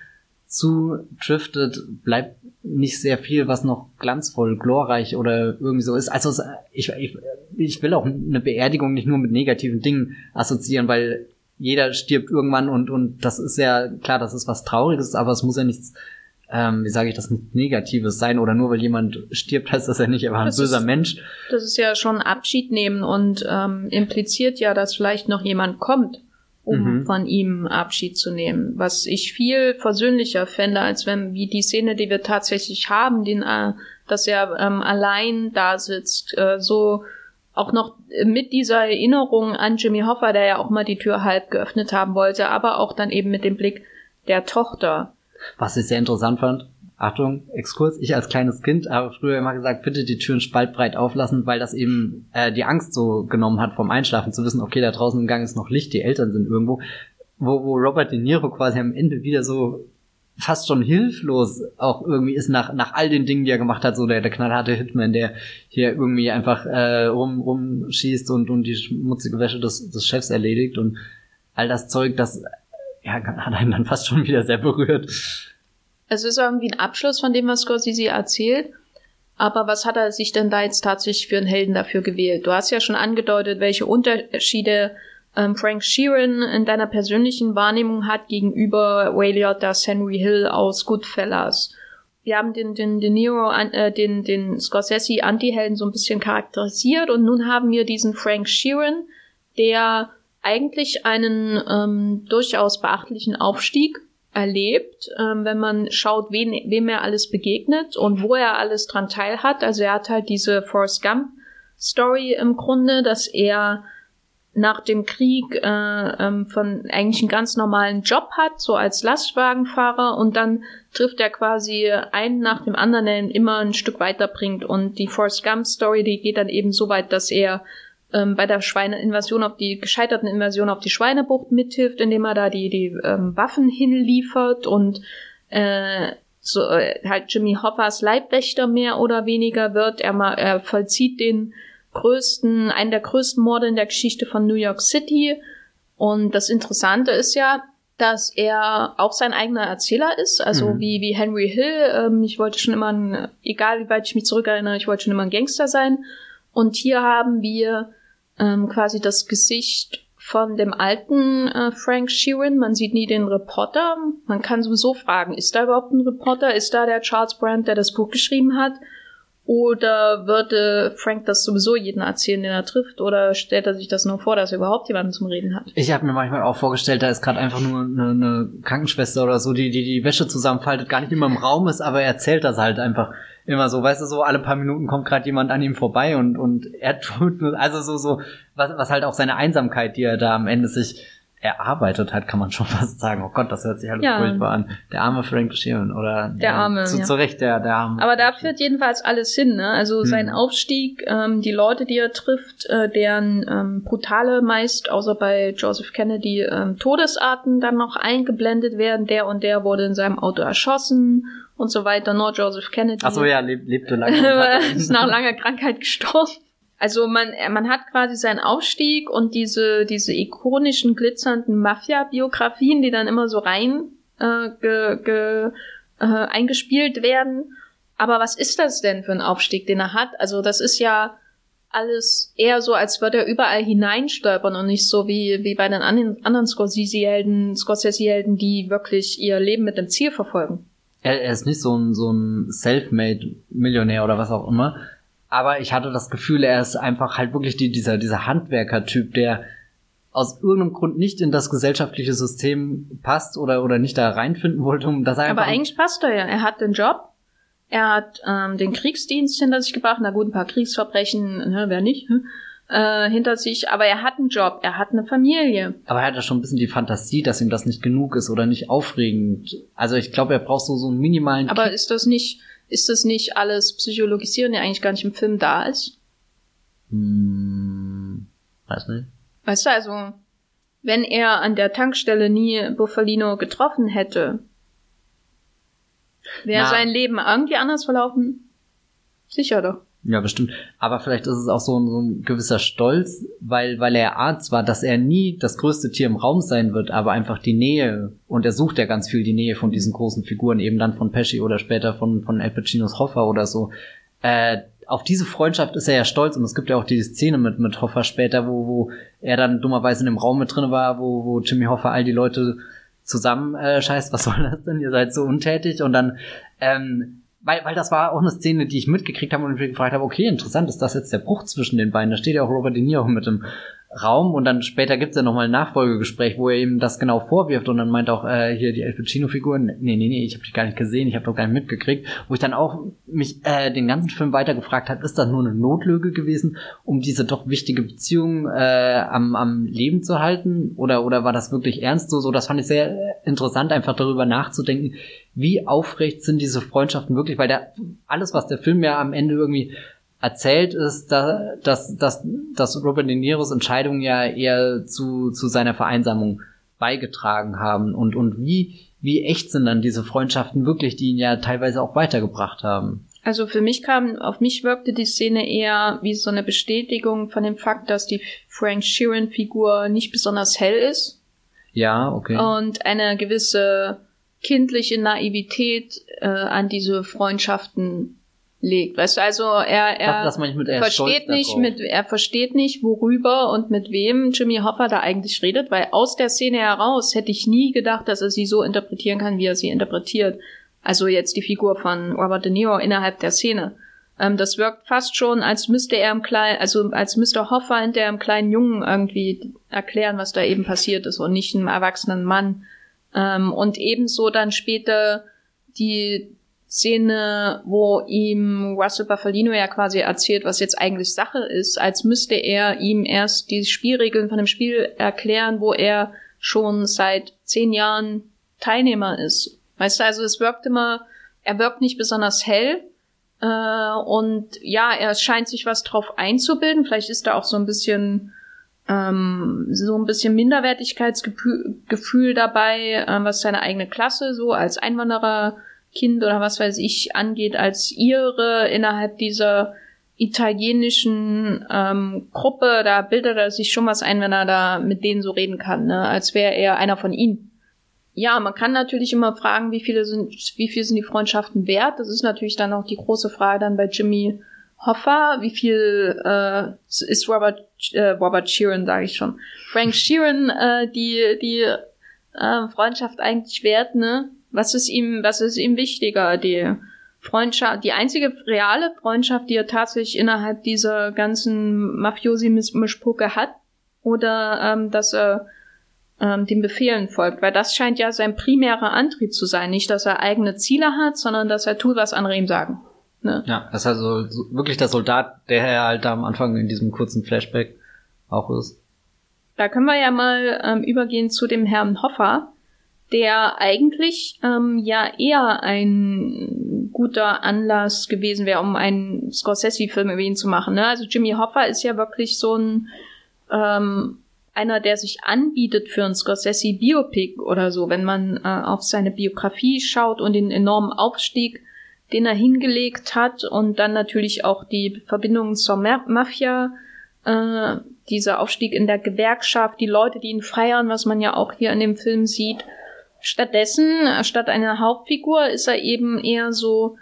zu driftet, bleibt nicht sehr viel, was noch glanzvoll, glorreich oder irgendwie so ist. Also ich, ich, ich will auch eine Beerdigung nicht nur mit negativen Dingen assoziieren, weil jeder stirbt irgendwann und, und das ist ja, klar, das ist was Trauriges, aber es muss ja nichts ähm, wie sage ich das, nichts Negatives sein oder nur weil jemand stirbt, heißt das ja nicht, er war ein Das böser ist- Mensch. Das ist ja schon Abschied nehmen und ähm, impliziert ja, dass vielleicht noch jemand kommt, um Mhm. von ihm Abschied zu nehmen. Was ich viel versöhnlicher fände, als wenn, wie die Szene, die wir tatsächlich haben, den, äh, dass er ähm, allein da sitzt, äh, so auch noch mit dieser Erinnerung an Jimmy Hoffa, der ja auch mal die Tür halb geöffnet haben wollte, aber auch dann eben mit dem Blick der Tochter. Was ich sehr interessant fand, Achtung, Exkurs, ich als kleines Kind habe früher immer gesagt, bitte die Türen spaltbreit auflassen, weil das eben äh, die Angst so genommen hat vom Einschlafen, zu wissen, okay, da draußen im Gang ist noch Licht, die Eltern sind irgendwo, wo, wo Robert De Niro quasi am Ende wieder so fast schon hilflos auch irgendwie ist nach, nach all den Dingen, die er gemacht hat, so der, der knallharte Hitman, der hier irgendwie einfach äh, rum, rumschießt und, und die schmutzige Wäsche des, des Chefs erledigt und all das Zeug, das ja, hat einen dann fast schon wieder sehr berührt. Es ist irgendwie ein Abschluss von dem, was Scorsese erzählt. Aber was hat er sich denn da jetzt tatsächlich für einen Helden dafür gewählt? Du hast ja schon angedeutet, welche Unterschiede ähm, Frank Sheeran in deiner persönlichen Wahrnehmung hat gegenüber Ray Liotta's Henry Hill aus Goodfellas. Wir haben den, den, den Nero, äh, den, den Scorsese Anti-Helden so ein bisschen charakterisiert und nun haben wir diesen Frank Sheeran, der eigentlich einen ähm, durchaus beachtlichen Aufstieg erlebt, ähm, wenn man schaut, wen, wem er alles begegnet und wo er alles dran teilhat. Also er hat halt diese Forrest Gump Story im Grunde, dass er nach dem Krieg äh, ähm, von eigentlich einen ganz normalen Job hat, so als Lastwagenfahrer und dann trifft er quasi einen nach dem anderen, der ihn immer ein Stück weiterbringt und die Forrest Gump Story, die geht dann eben so weit, dass er ähm, bei der Schweineinvasion auf die gescheiterten Invasion auf die Schweinebucht mithilft, indem er da die die ähm, Waffen hinliefert und äh, so äh, halt Jimmy Hoppers Leibwächter mehr oder weniger wird. Er, er vollzieht den größten, einen der größten Morde in der Geschichte von New York City. Und das Interessante ist ja, dass er auch sein eigener Erzähler ist, also mhm. wie, wie Henry Hill. Ähm, ich wollte schon immer ein, egal wie weit ich mich zurückerinnere, ich wollte schon immer ein Gangster sein. Und hier haben wir ähm, quasi das Gesicht von dem alten äh, Frank Sheeran. Man sieht nie den Reporter. Man kann sowieso fragen, ist da überhaupt ein Reporter? Ist da der Charles Brandt, der das Buch geschrieben hat? Oder würde Frank das sowieso jedem erzählen, den er trifft? Oder stellt er sich das nur vor, dass er überhaupt jemanden zum Reden hat? Ich habe mir manchmal auch vorgestellt, da ist gerade einfach nur eine, eine, Krankenschwester oder so, die, die die Wäsche zusammenfaltet, gar nicht immer im Raum ist, aber er erzählt das halt einfach immer so. Weißt du, so alle paar Minuten kommt gerade jemand an ihm vorbei und, und er tut, also so, so, was, was halt auch seine Einsamkeit, die er da am Ende sich erarbeitet hat, kann man schon fast sagen. Oh Gott, das hört sich halt ja. furchtbar an. Der arme Frank Sheeran oder der arme, zu, ja. zu Recht der der arme. Aber da führt jedenfalls alles hin, ne? Also hm. sein Aufstieg, ähm, die Leute, die er trifft, äh, deren ähm, brutale meist, außer bei Joseph Kennedy, ähm, Todesarten dann noch eingeblendet werden. Der und der wurde in seinem Auto erschossen und so weiter. Nur Joseph Kennedy. Ach so, ja, leb, lebte lange. ist nach langer Krankheit gestorben. Also man, man hat quasi seinen Aufstieg und diese, diese ikonischen, glitzernden Mafia-Biografien, die dann immer so rein äh, ge, ge, äh, eingespielt werden. Aber was ist das denn für ein Aufstieg, den er hat? Also das ist ja alles eher so, als würde er überall hineinstolpern und nicht so wie, wie bei den anderen Scorsese-Helden, Scorsese-Helden, die wirklich ihr Leben mit dem Ziel verfolgen. Er, er ist nicht so ein, so ein Self-Made-Millionär oder was auch immer, aber ich hatte das Gefühl, er ist einfach halt wirklich die, dieser, dieser Handwerker-Typ, der aus irgendeinem Grund nicht in das gesellschaftliche System passt oder, oder nicht da reinfinden wollte, um das einfach. Aber eigentlich passt er ja. Er hat den Job, er hat ähm, den Kriegsdienst hinter sich gebracht, na gut, ein paar Kriegsverbrechen, ne, wer nicht, hm, äh, hinter sich, aber er hat einen Job, er hat eine Familie. Aber er hat ja schon ein bisschen die Fantasie, dass ihm das nicht genug ist oder nicht aufregend. Also ich glaube, er braucht so, so einen minimalen. Aber Kick. ist das nicht, ist das nicht alles Psychologisieren, der eigentlich gar nicht im Film da ist? Hm, weiß nicht. Weißt du, also, wenn er an der Tankstelle nie Buffalino getroffen hätte, wäre sein Leben irgendwie anders verlaufen? Sicher doch. Ja, bestimmt. Aber vielleicht ist es auch so ein, so ein gewisser Stolz, weil, weil er Arzt war, dass er nie das größte Tier im Raum sein wird, aber einfach die Nähe. Und er sucht ja ganz viel die Nähe von diesen großen Figuren, eben dann von Pesci oder später von, von Al Pacinos Hoffa oder so. Äh, auf diese Freundschaft ist er ja stolz und es gibt ja auch die Szene mit, mit Hoffa später, wo, wo er dann dummerweise in dem Raum mit drin war, wo, wo Jimmy Hoffa all die Leute zusammen äh, scheißt, was soll das denn? Ihr seid so untätig und dann ähm, weil, weil das war auch eine Szene, die ich mitgekriegt habe und mich gefragt habe, okay, interessant, ist das jetzt der Bruch zwischen den beiden? Da steht ja auch Robert De Niro mit dem Raum und dann später gibt's ja nochmal ein Nachfolgegespräch, wo er ihm das genau vorwirft und dann meint auch äh, hier die El Pacino-Figur, nee, nee, nee, ich habe dich gar nicht gesehen, ich habe doch gar nicht mitgekriegt, wo ich dann auch mich äh, den ganzen Film weiter gefragt habe, ist das nur eine Notlüge gewesen, um diese doch wichtige Beziehung äh, am, am Leben zu halten oder, oder war das wirklich ernst so? so? Das fand ich sehr interessant, einfach darüber nachzudenken, wie aufrecht sind diese Freundschaften wirklich, weil der, alles, was der Film ja am Ende irgendwie erzählt ist, dass, dass, dass, dass Robert De Niros Entscheidungen ja eher zu, zu seiner Vereinsamung beigetragen haben und, und wie, wie echt sind dann diese Freundschaften wirklich, die ihn ja teilweise auch weitergebracht haben. Also für mich kam, auf mich wirkte die Szene eher wie so eine Bestätigung von dem Fakt, dass die Frank Sheeran Figur nicht besonders hell ist. Ja, okay. Und eine gewisse kindliche Naivität äh, an diese Freundschaften legt. Weißt du, also er, er, das, das mit, er versteht nicht, mit, er versteht nicht, worüber und mit wem Jimmy Hoffa da eigentlich redet, weil aus der Szene heraus hätte ich nie gedacht, dass er sie so interpretieren kann, wie er sie interpretiert. Also jetzt die Figur von Robert De Niro innerhalb der Szene. Ähm, das wirkt fast schon, als müsste er im kleinen, also als müsste Hoffa hinter einem kleinen Jungen irgendwie erklären, was da eben passiert ist und nicht einem erwachsenen Mann. Ähm, und ebenso dann später die Szene, wo ihm Russell Buffalino ja quasi erzählt, was jetzt eigentlich Sache ist, als müsste er ihm erst die Spielregeln von dem Spiel erklären, wo er schon seit zehn Jahren Teilnehmer ist. Weißt du, also es wirkt immer, er wirkt nicht besonders hell, äh, und ja, er scheint sich was drauf einzubilden. Vielleicht ist da auch so ein bisschen ähm, so ein bisschen Minderwertigkeitsgefühl dabei, äh, was seine eigene Klasse so als Einwandererkind oder was weiß ich angeht, als ihre innerhalb dieser italienischen ähm, Gruppe, da bildet er sich schon was ein, wenn er da mit denen so reden kann, ne? als wäre er einer von ihnen. Ja, man kann natürlich immer fragen, wie viele sind, wie viel sind die Freundschaften wert? Das ist natürlich dann auch die große Frage dann bei Jimmy Hoffa. Wie viel äh, ist Robert äh, Robert Sheeran, sage ich schon, Frank Sheeran äh, die die äh, Freundschaft eigentlich wert? Ne? Was ist ihm was ist ihm wichtiger? Die Freundschaft, die einzige reale Freundschaft, die er tatsächlich innerhalb dieser ganzen Mafiosi-Mischpucke hat, oder ähm, dass er ähm, den Befehlen folgt, weil das scheint ja sein primärer Antrieb zu sein. Nicht, dass er eigene Ziele hat, sondern dass er tut, was andere ihm sagen. Ne? Ja, das ist also wirklich der Soldat, der er halt da am Anfang in diesem kurzen Flashback auch ist. Da können wir ja mal ähm, übergehen zu dem Herrn Hoffer, der eigentlich ähm, ja eher ein guter Anlass gewesen wäre, um einen Scorsese-Film über ihn zu machen. Ne? Also Jimmy Hoffa ist ja wirklich so ein ähm, einer, der sich anbietet für ein Scorsese Biopic oder so, wenn man äh, auf seine Biografie schaut und den enormen Aufstieg, den er hingelegt hat und dann natürlich auch die Verbindungen zur Ma Mafia, äh, dieser Aufstieg in der Gewerkschaft, die Leute, die ihn feiern, was man ja auch hier in dem Film sieht. Stattdessen, statt einer Hauptfigur, ist er eben eher so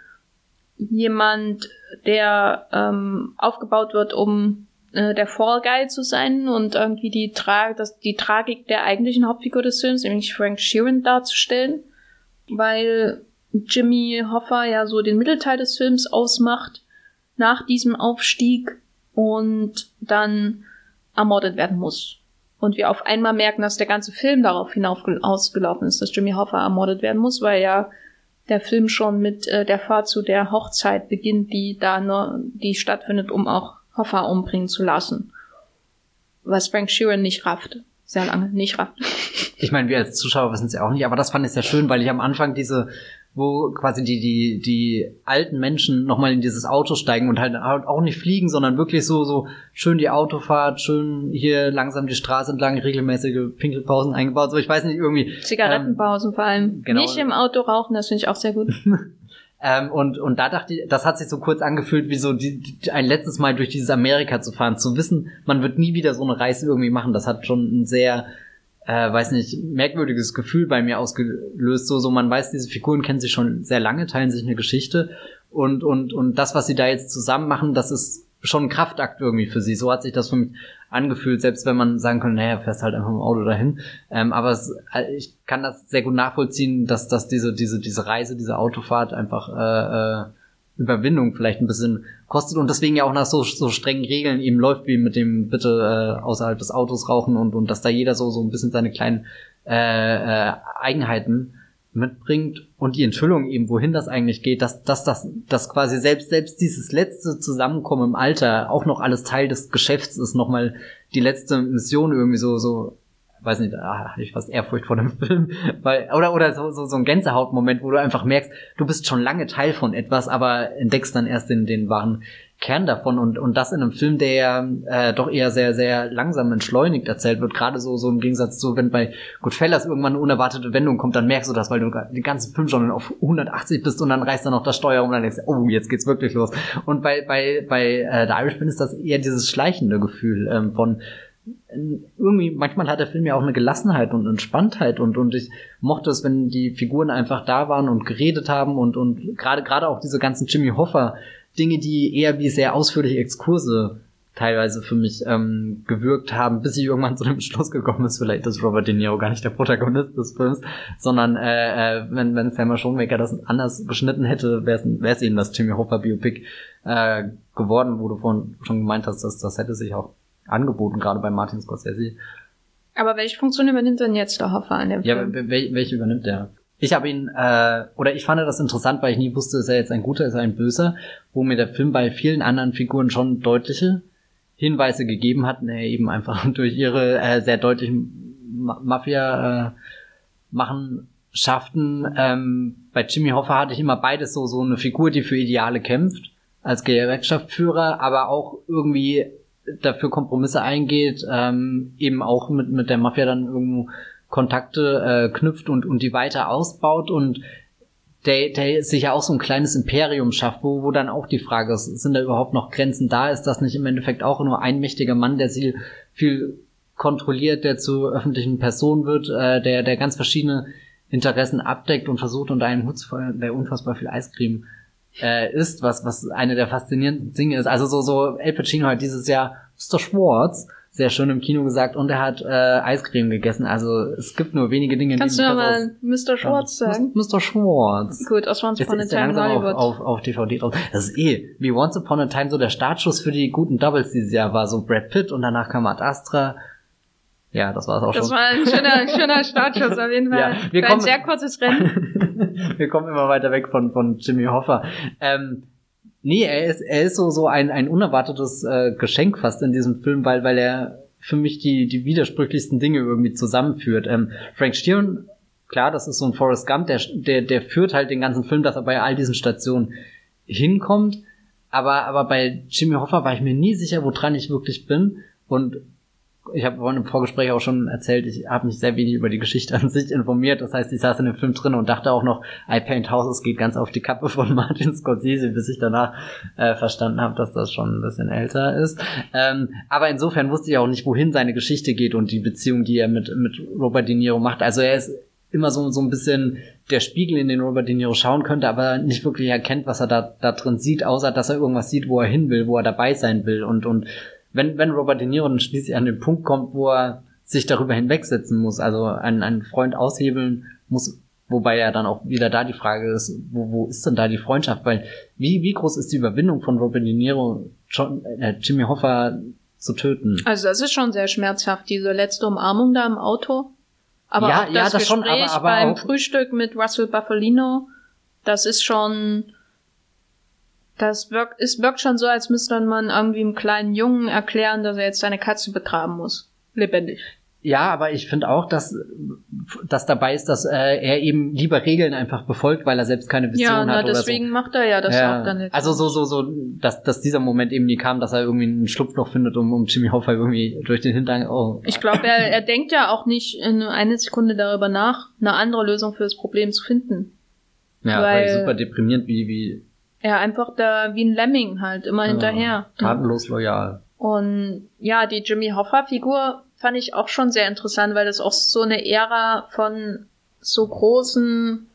jemand, der ähm, aufgebaut wird, um äh, der Fall Guy zu sein und irgendwie die, Tra das, die Tragik der eigentlichen Hauptfigur des Films, nämlich Frank Sheeran, darzustellen, weil Jimmy Hoffa ja so den Mittelteil des Films ausmacht, nach diesem Aufstieg und dann ermordet werden muss. Und wir auf einmal merken, dass der ganze Film darauf hinausgelaufen ist, dass Jimmy Hoffa ermordet werden muss, weil ja der Film schon mit äh, der Fahrt zu der Hochzeit beginnt, die da nur, die stattfindet, um auch Hoffa umbringen zu lassen. Was Frank Sheeran nicht rafft. Sehr lange nicht rafft. Ich meine, wir als Zuschauer wissen es ja auch nicht, aber das fand ich sehr schön, weil ich am Anfang diese, wo quasi die, die, die alten Menschen nochmal in dieses Auto steigen und halt auch nicht fliegen, sondern wirklich so, so schön die Autofahrt, schön hier langsam die Straße entlang, regelmäßige Pinkelpausen eingebaut. So, ich weiß nicht, irgendwie. Zigarettenpausen ähm, vor allem. Genau. Nicht im Auto rauchen, das finde ich auch sehr gut. Ähm, und, und da dachte ich, das hat sich so kurz angefühlt, wie so die, die, ein letztes Mal durch dieses Amerika zu fahren, zu wissen, man wird nie wieder so eine Reise irgendwie machen. Das hat schon ein sehr, äh, weiß nicht, merkwürdiges Gefühl bei mir ausgelöst. So, so man weiß, diese Figuren kennen sich schon sehr lange, teilen sich eine Geschichte. Und, und, und das, was sie da jetzt zusammen machen, das ist schon ein Kraftakt irgendwie für sie. So hat sich das für mich angefühlt, selbst wenn man sagen könnte, naja, fährst halt einfach im Auto dahin. Ähm, aber es, äh, ich kann das sehr gut nachvollziehen, dass, dass diese, diese, diese Reise, diese Autofahrt einfach äh, äh, Überwindung vielleicht ein bisschen kostet und deswegen ja auch nach so, so strengen Regeln eben läuft, wie mit dem bitte äh, außerhalb des Autos rauchen und, und dass da jeder so, so ein bisschen seine kleinen äh, äh, Eigenheiten mitbringt und die Enthüllung eben, wohin das eigentlich geht, dass, dass das dass quasi selbst, selbst dieses letzte Zusammenkommen im Alter auch noch alles Teil des Geschäfts ist, nochmal die letzte Mission irgendwie so, so, weiß nicht, da hatte ich fast Ehrfurcht vor dem Film, weil, oder, oder so, so, so ein Gänsehautmoment, wo du einfach merkst, du bist schon lange Teil von etwas, aber entdeckst dann erst den, den wahren Kern davon und, und das in einem Film, der äh, doch eher sehr, sehr langsam entschleunigt erzählt wird. Gerade so, so im Gegensatz zu, wenn bei Goodfellas irgendwann eine unerwartete Wendung kommt, dann merkst du das, weil du den ganzen Film schon auf 180 bist und dann reißt dann noch das Steuer um und dann denkst du, oh, jetzt geht's wirklich los. Und bei, bei, bei äh, The Irishman ist das eher dieses schleichende Gefühl ähm, von irgendwie, manchmal hat der Film ja auch eine Gelassenheit und Entspanntheit und, und ich mochte es, wenn die Figuren einfach da waren und geredet haben und, und gerade, gerade auch diese ganzen Jimmy Hoffa Dinge, die eher wie sehr ausführliche Exkurse teilweise für mich ähm, gewirkt haben, bis ich irgendwann zu dem Schluss gekommen ist, vielleicht ist Robert De Niro gar nicht der Protagonist des Films, sondern äh, äh, wenn, wenn Selma Schoenmaker das anders geschnitten hätte, wäre es eben das Jimmy Hoffa Biopic äh, geworden, wo du vorhin schon gemeint hast, dass das hätte sich auch angeboten, gerade bei Martin Scorsese. Aber welche Funktion übernimmt denn jetzt der Hoffa an dem Film? Ja, welche übernimmt der? Ich habe ihn, äh, oder ich fand das interessant, weil ich nie wusste, ist er jetzt ein guter, ist er ein böser, wo mir der Film bei vielen anderen Figuren schon deutliche Hinweise gegeben hat, ne, eben einfach durch ihre äh, sehr deutlichen Ma Mafia äh, Machenschaften. Ähm, bei Jimmy Hoffa hatte ich immer beides so, so eine Figur, die für Ideale kämpft, als Gewerkschaftsführer, aber auch irgendwie dafür Kompromisse eingeht, ähm, eben auch mit, mit der Mafia dann irgendwo Kontakte äh, knüpft und, und die weiter ausbaut und der, der sich ja auch so ein kleines Imperium schafft, wo, wo dann auch die Frage ist, sind da überhaupt noch Grenzen da? Ist das nicht im Endeffekt auch nur ein mächtiger Mann, der sie viel kontrolliert, der zu öffentlichen Person wird, äh, der, der ganz verschiedene Interessen abdeckt und versucht unter einen Hut zu fallen, der unfassbar viel Eiscreme äh, ist, was, was eine der faszinierenden Dinge ist. Also so, so El Pacino hat dieses Jahr Mr. Schwartz sehr schön im Kino gesagt und er hat äh, Eiscreme gegessen. Also es gibt nur wenige Dinge, Kannst die du mal Mr. Schwartz sagen? Mr. Schwartz. Gut, aus Once Upon a Time in Hollywood. Auf, auf, auf DVD drauf. Das ist eh, wie Once Upon a Time so der Startschuss für die guten Doubles dieses Jahr war. So Brad Pitt und danach kam Ad Astra. Ja, das war es auch das schon. Das war ein schöner, schöner Startschuss auf jeden Fall. Ja, wir kommen, ein sehr kurzes Rennen. wir kommen immer weiter weg von, von Jimmy Hoffa. Ähm, nee, er ist, er ist so, so ein, ein unerwartetes äh, Geschenk fast in diesem Film, weil, weil er für mich die, die widersprüchlichsten Dinge irgendwie zusammenführt. Ähm, Frank Sheeran, klar, das ist so ein Forrest Gump, der, der, der führt halt den ganzen Film, dass er bei all diesen Stationen hinkommt. Aber, aber bei Jimmy Hoffa war ich mir nie sicher, woran ich wirklich bin. Und ich habe vorhin im Vorgespräch auch schon erzählt, ich habe mich sehr wenig über die Geschichte an sich informiert. Das heißt, ich saß in dem Film drin und dachte auch noch, I Paint Houses geht ganz auf die Kappe von Martin Scorsese, bis ich danach äh, verstanden habe, dass das schon ein bisschen älter ist. Ähm, aber insofern wusste ich auch nicht, wohin seine Geschichte geht und die Beziehung, die er mit, mit Robert De Niro macht. Also er ist immer so, so ein bisschen der Spiegel, in den Robert De Niro schauen könnte, aber nicht wirklich erkennt, was er da, da drin sieht, außer dass er irgendwas sieht, wo er hin will, wo er dabei sein will und, und wenn, wenn Robert De Niro dann schließlich an den Punkt kommt, wo er sich darüber hinwegsetzen muss, also einen, einen Freund aushebeln muss, wobei ja dann auch wieder da die Frage ist, wo, wo ist denn da die Freundschaft? Weil wie, wie groß ist die Überwindung von Robert De Niro, John, äh, Jimmy Hoffa zu töten? Also das ist schon sehr schmerzhaft, diese letzte Umarmung da im Auto. Aber ja, auch das, ja, das Gespräch schon, aber, aber beim Frühstück mit Russell Buffalino, das ist schon das wirkt, es wirkt schon so, als müsste man irgendwie einem kleinen Jungen erklären, dass er jetzt seine Katze begraben muss. Lebendig. Ja, aber ich finde auch, dass das dabei ist, dass äh, er eben lieber Regeln einfach befolgt, weil er selbst keine Vision ja, na, hat oder deswegen so. macht er ja das Ja, auch dann nicht. also so so so, dass, dass dieser Moment eben nie kam, dass er irgendwie einen Schlupfloch findet, um, um Jimmy Hoffa irgendwie durch den Hintern. Oh, Ich glaube, er, er denkt ja auch nicht in eine Sekunde darüber nach, eine andere Lösung für das Problem zu finden. ja, weil- weil super deprimierend, wie wie Er einfach da wie ein Lemming halt, immer hinterher. äh, tatenlos loyal. Und ja, die Jimmy Hoffa-Figur fand ich auch schon sehr interessant, weil das auch so eine Ära von so großen,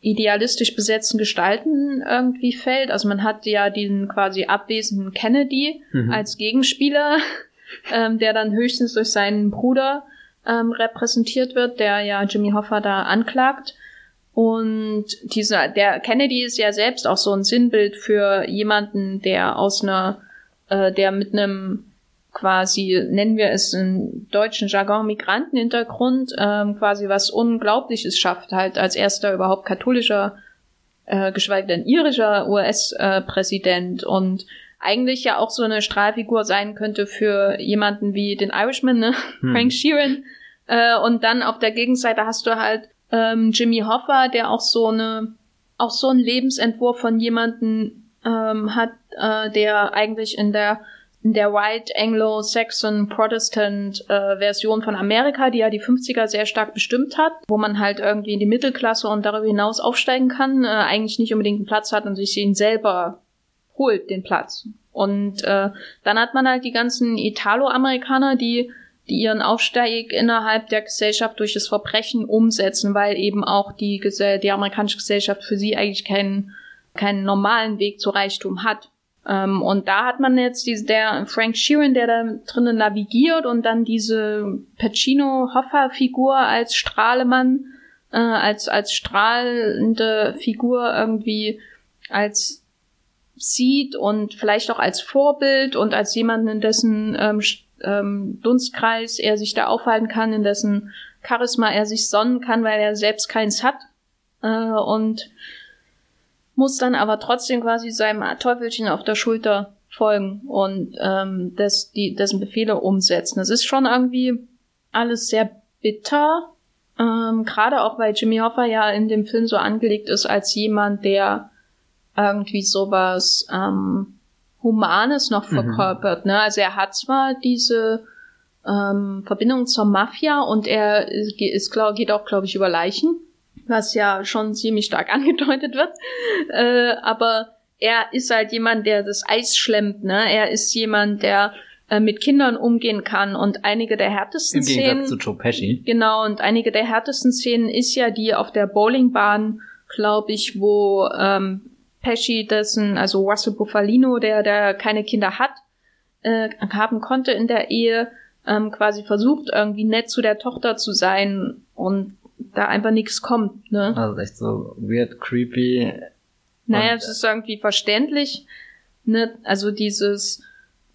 idealistisch besetzten Gestalten irgendwie fällt. Also man hat ja diesen quasi abwesenden Kennedy Mhm. als Gegenspieler, ähm, der dann höchstens durch seinen Bruder ähm, repräsentiert wird, der ja Jimmy Hoffa da anklagt. Und dieser, der Kennedy ist ja selbst auch so ein Sinnbild für jemanden, der aus einer, äh, der mit einem quasi, nennen wir es im deutschen Jargon, Migrantenhintergrund, ähm, quasi was Unglaubliches schafft, halt als erster überhaupt katholischer, äh, geschweige denn irischer US-Präsident und eigentlich ja auch so eine Strahlfigur sein könnte für jemanden wie den Irishman, ne? Hm. Frank Sheeran. Äh, und dann auf der Gegenseite hast du halt ähm, Jimmy Hoffa, der auch so eine, auch so einen Lebensentwurf von jemanden ähm, hat, äh, der eigentlich in der in der White Anglo-Saxon Protestant äh, Version von Amerika, die ja die 50er sehr stark bestimmt hat, wo man halt irgendwie in die Mittelklasse und darüber hinaus aufsteigen kann, äh, eigentlich nicht unbedingt einen Platz hat und sich ihn selber holt, den Platz. Und äh, dann hat man halt die ganzen Italo-Amerikaner, die die ihren Aufstieg innerhalb der Gesellschaft durch das Verbrechen umsetzen, weil eben auch die, Gesell die amerikanische Gesellschaft für sie eigentlich keinen, keinen normalen Weg zu Reichtum hat. Ähm, und da hat man jetzt diese, der Frank Sheeran, der da drinnen navigiert und dann diese Pacino-Hoffa-Figur als Strahlemann, äh, als, als strahlende Figur irgendwie als sieht und vielleicht auch als Vorbild und als jemanden, in dessen ähm, ähm, Dunstkreis er sich da aufhalten kann, in dessen Charisma er sich sonnen kann, weil er selbst keins hat. äh, und muss dann aber trotzdem quasi seinem Teufelchen auf der Schulter folgen und ähm, das, die, dessen Befehle umsetzen. Das ist schon irgendwie alles sehr bitter, ähm, gerade auch weil Jimmy Hoffa ja in dem Film so angelegt ist als jemand, der irgendwie sowas ähm, Humanes noch mhm. verkörpert. Mhm. Ne? Also er hat zwar diese ähm, Verbindung zur Mafia und er ist, ist glaub, geht auch, glaube ich, über Leichen, was ja schon ziemlich stark angedeutet wird. Äh, aber er ist halt jemand, der das Eis schlemmt. Ne? Er ist jemand, der äh, mit Kindern umgehen kann und einige der härtesten Im Szenen. Gegensatz zu Joe Pesci. Genau, und einige der härtesten Szenen ist ja die auf der Bowlingbahn, glaube ich, wo ähm, Pesci dessen, also Russell Buffalino, der, der keine Kinder hat, äh, haben konnte in der Ehe, ähm, quasi versucht, irgendwie nett zu der Tochter zu sein und da einfach nichts kommt. Ne? Also echt so weird, creepy. Naja, es ist irgendwie verständlich. Ne? Also dieses,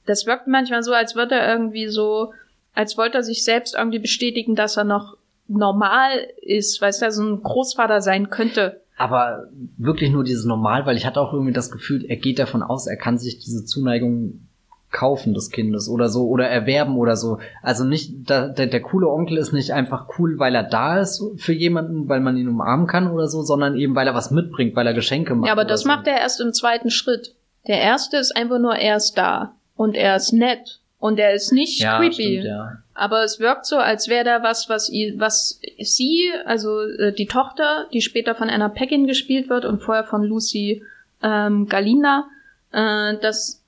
das wirkt manchmal so, als würde er irgendwie so, als wollte er sich selbst irgendwie bestätigen, dass er noch normal ist, weil er so ein Großvater sein könnte. Aber wirklich nur dieses Normal, weil ich hatte auch irgendwie das Gefühl, er geht davon aus, er kann sich diese Zuneigung kaufen des Kindes oder so oder erwerben oder so. Also nicht, da, der, der coole Onkel ist nicht einfach cool, weil er da ist für jemanden, weil man ihn umarmen kann oder so, sondern eben weil er was mitbringt, weil er Geschenke macht. Ja, aber das so. macht er erst im zweiten Schritt. Der erste ist einfach nur, er ist da und er ist nett und er ist nicht ja, creepy. Stimmt, ja. Aber es wirkt so, als wäre da was, was, was sie, also äh, die Tochter, die später von Anna Paquin gespielt wird und vorher von Lucy ähm, Galina, äh, das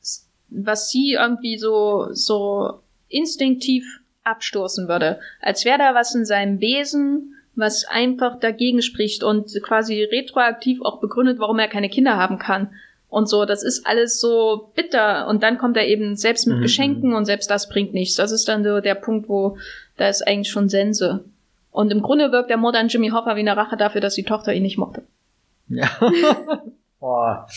was sie irgendwie so, so instinktiv abstoßen würde. Als wäre da was in seinem Wesen, was einfach dagegen spricht und quasi retroaktiv auch begründet, warum er keine Kinder haben kann. Und so, das ist alles so bitter. Und dann kommt er eben selbst mit mhm. Geschenken und selbst das bringt nichts. Das ist dann so der Punkt, wo da ist eigentlich schon Sense. Und im Grunde wirkt der Mord an Jimmy Hoffa wie eine Rache dafür, dass die Tochter ihn nicht mochte. Ja. Boah.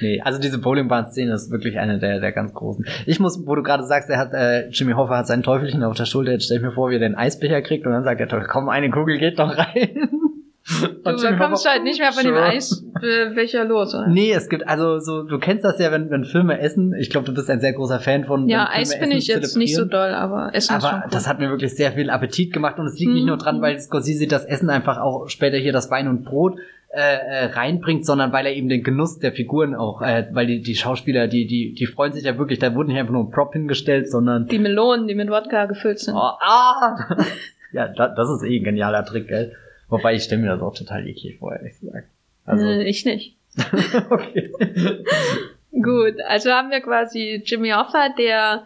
Nee, also diese Bowlingbahn-Szene ist wirklich eine der, der ganz großen. Ich muss, wo du gerade sagst, er hat, äh, Jimmy Hoffa hat sein Teufelchen auf der Schulter, jetzt stell ich mir vor, wie er den Eisbecher kriegt und dann sagt er, komm, eine Kugel geht doch rein. Du kommst halt nicht mehr von dem Eisbecher los, oder? Nee, es gibt, also so, du kennst das ja, wenn, wenn Filme essen. Ich glaube, du bist ein sehr großer Fan von. Ja, Eis bin ich jetzt nicht so doll, aber Essen aber ist schon cool. das hat mir wirklich sehr viel Appetit gemacht und es liegt hm. nicht nur dran, weil Scorsese das Essen einfach auch später hier das Wein und Brot äh, äh, reinbringt, sondern weil er eben den Genuss der Figuren auch, äh, weil die, die Schauspieler, die, die, die freuen sich ja wirklich, da wurde nicht einfach nur ein Prop hingestellt, sondern. Die Melonen, die mit Wodka gefüllt sind. Oh, ah! ja, da, das ist eh ein genialer Trick, gell? Wobei ich stelle mir das auch total eklig vor, ehrlich gesagt. Also, äh, ich nicht. okay. Gut, also haben wir quasi Jimmy Hoffa, der